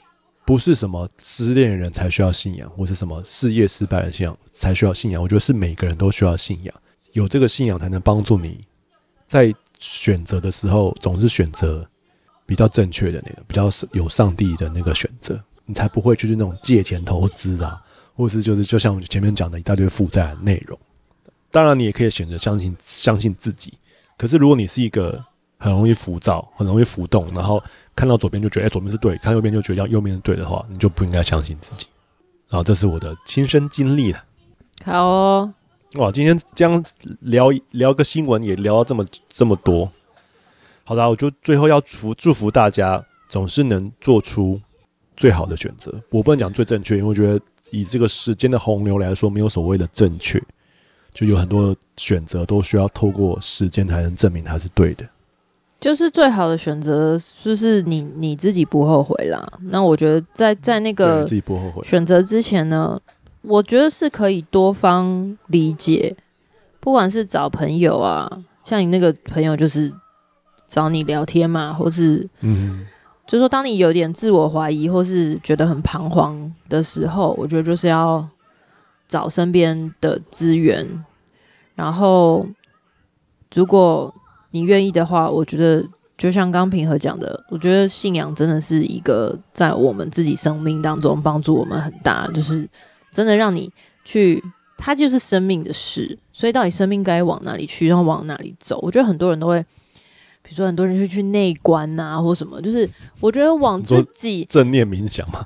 不是什么失恋的人才需要信仰，或是什么事业失败的信仰才需要信仰。我觉得是每个人都需要信仰，有这个信仰才能帮助你在选择的时候总是选择比较正确的那个，比较有上帝的那个选择，你才不会就是那种借钱投资啊，或是就是就像前面讲的一大堆负债的内容。当然，你也可以选择相信相信自己。可是，如果你是一个很容易浮躁、很容易浮动，然后看到左边就觉得哎，左边是对，看右边就觉得要右边是对的话，你就不应该相信自己。然后这是我的亲身经历了。好哦，哇，今天这样聊聊个新闻也聊到这么这么多。好的，我就最后要祝福祝福大家，总是能做出最好的选择。我不能讲最正确，因为我觉得以这个时间的洪流来说，没有所谓的正确，就有很多选择都需要透过时间才能证明它是对的。就是最好的选择，就是你你自己不后悔啦。那我觉得在在那个自己不后悔选择之前呢，我觉得是可以多方理解，不管是找朋友啊，像你那个朋友就是找你聊天嘛，或是嗯，就说当你有点自我怀疑或是觉得很彷徨的时候，我觉得就是要找身边的资源，然后如果。你愿意的话，我觉得就像刚平和讲的，我觉得信仰真的是一个在我们自己生命当中帮助我们很大，就是真的让你去，它就是生命的事。所以到底生命该往哪里去，然后往哪里走？我觉得很多人都会，比如说很多人就去内观啊，或什么，就是我觉得往自己正念冥想嘛，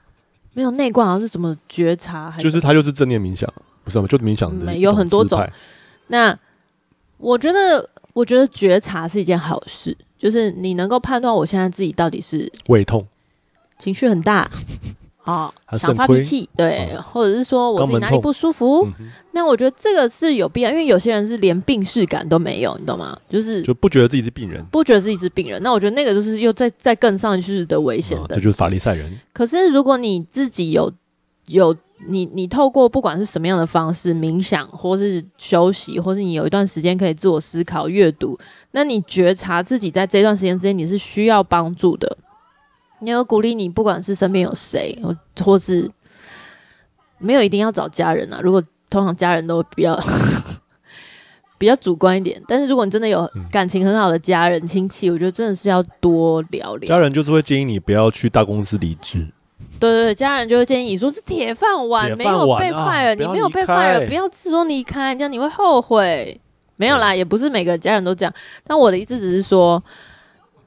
没有内观好像是什么觉察，就是它就是正念冥想，不是吗？就冥想的有很多种。那我觉得。我觉得觉察是一件好事，就是你能够判断我现在自己到底是胃痛、情绪很大啊、哦，想发脾气，对、嗯，或者是说我自己哪里不舒服。那我觉得这个是有必要，因为有些人是连病视感都没有，你懂吗？就是就不觉得自己是病人，不觉得自己是病人。那我觉得那个就是又再再更上去的危险的、嗯，这就是法利赛人。可是如果你自己有有。你你透过不管是什么样的方式冥想，或是休息，或是你有一段时间可以自我思考、阅读，那你觉察自己在这段时间之间你是需要帮助的。你有鼓励你，不管是身边有谁，或是没有一定要找家人啊。如果通常家人都比较 比较主观一点，但是如果你真的有感情很好的家人亲戚，我觉得真的是要多聊聊。家人就是会建议你不要去大公司离职。对对对，家人就会建议你说是铁饭碗，没有被 fire，你没有被 fire，不要说离开，这样你会后悔。没有啦，也不是每个家人都这样。但我的意思只是说，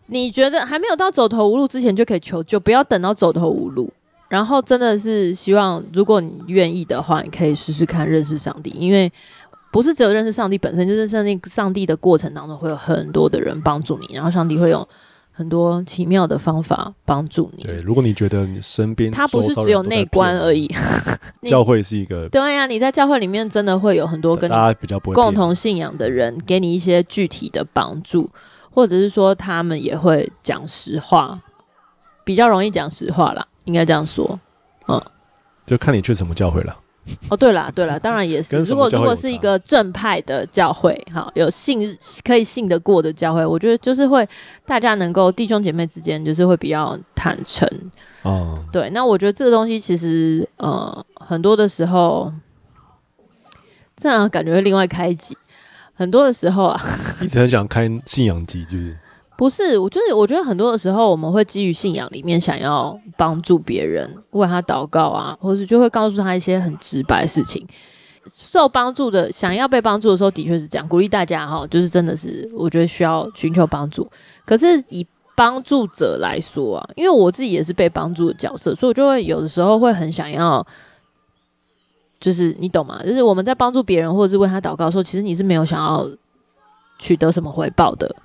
你觉得还没有到走投无路之前就可以求救，不要等到走投无路。然后真的是希望，如果你愿意的话，你可以试试看认识上帝，因为不是只有认识上帝本身，就是认识上帝的过程当中会有很多的人帮助你，然后上帝会有。很多奇妙的方法帮助你。对，如果你觉得你身边他不是只有内观而已，教会是一个。对呀、啊，你在教会里面真的会有很多跟大家比较共同信仰的人，给你一些具体的帮助，或者是说他们也会讲实话，比较容易讲实话啦，应该这样说。嗯，就看你去什么教会了。哦，对了，对了，当然也是。如果如果是一个正派的教会，哈，有信可以信得过的教会，我觉得就是会大家能够弟兄姐妹之间就是会比较坦诚。哦，对，那我觉得这个东西其实呃很多的时候，这样感觉会另外开一集。很多的时候啊，一直很想开信仰集，就是。不是，我就是我觉得很多的时候，我们会基于信仰里面想要帮助别人，为他祷告啊，或者就会告诉他一些很直白的事情。受帮助的，想要被帮助的时候，的确是这样，鼓励大家哈，就是真的是我觉得需要寻求帮助。可是以帮助者来说啊，因为我自己也是被帮助的角色，所以我就会有的时候会很想要，就是你懂吗？就是我们在帮助别人或者是为他祷告的时候，其实你是没有想要取得什么回报的。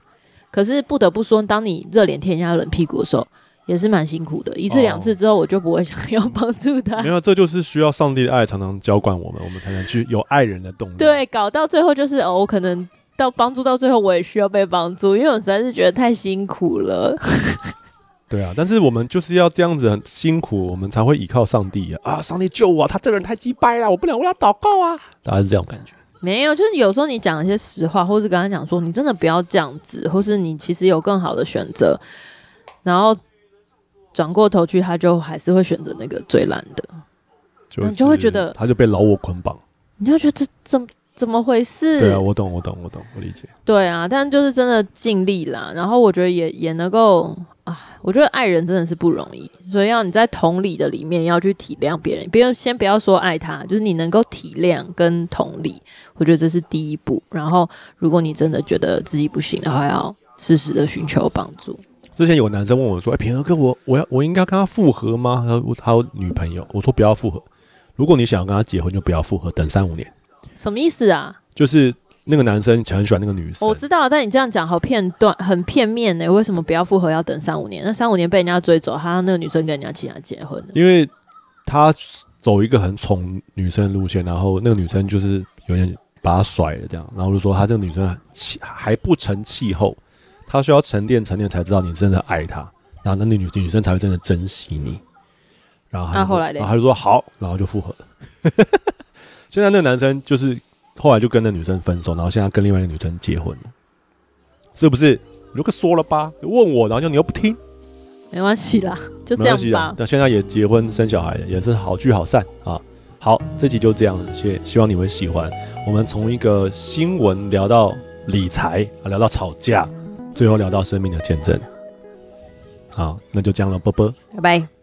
可是不得不说，当你热脸贴人家冷屁股的时候，也是蛮辛苦的。一次两次之后，我就不会想 要帮助他。哦。没有，这就是需要上帝的爱常常浇灌我们，我们才能去有爱人的动力。对，搞到最后就是哦，我可能到帮助到最后，我也需要被帮助，因为我实在是觉得太辛苦了。对啊，但是我们就是要这样子很辛苦，我们才会依靠上帝啊！啊，上帝救我啊！他这个人太鸡掰了，我不能为他祷告啊！大概是这种感觉。没有，就是有时候你讲一些实话，或是跟他讲说，你真的不要这样子，或是你其实有更好的选择，然后转过头去，他就还是会选择那个最烂的，就是，你就会觉得他就被老我捆绑，你就觉得这这么怎么回事？对啊，我懂，我懂，我懂，我理解。对啊，但就是真的尽力啦，然后我觉得也也能够。啊，我觉得爱人真的是不容易，所以要你在同理的里面要去体谅别人，别人先不要说爱他，就是你能够体谅跟同理，我觉得这是第一步。然后，如果你真的觉得自己不行的话，要适时的寻求帮助。之前有男生问我说：“哎、欸，平和哥，我我要我应该跟他复合吗？”他说他有女朋友，我说不要复合。如果你想要跟他结婚，就不要复合，等三五年。什么意思啊？就是。那个男生很喜欢那个女生。我知道，但你这样讲好片段，很片面呢。为什么不要复合要等三五年？那三五年被人家追走，他那个女生跟人家其他结婚了。因为他走一个很宠女生的路线，然后那个女生就是有点把他甩了，这样，然后就说他这个女生气还不成气候，他需要沉淀沉淀才知道你真的爱他，然后那女女生才会真的珍惜你。然后他就、啊、后来然后他就说好，然后就复合了。现在那个男生就是后来就跟那女生分手，然后现在跟另外一个女生结婚了，是不是？如果说了吧，问我，然后就你又不听，没关系啦，就这样吧。那现在也结婚生小孩，也是好聚好散啊。好，这集就这样子，谢希望你会喜欢。我们从一个新闻聊到理财，啊聊到吵架，最后聊到生命的见证。好，那就这样了，波波，拜拜。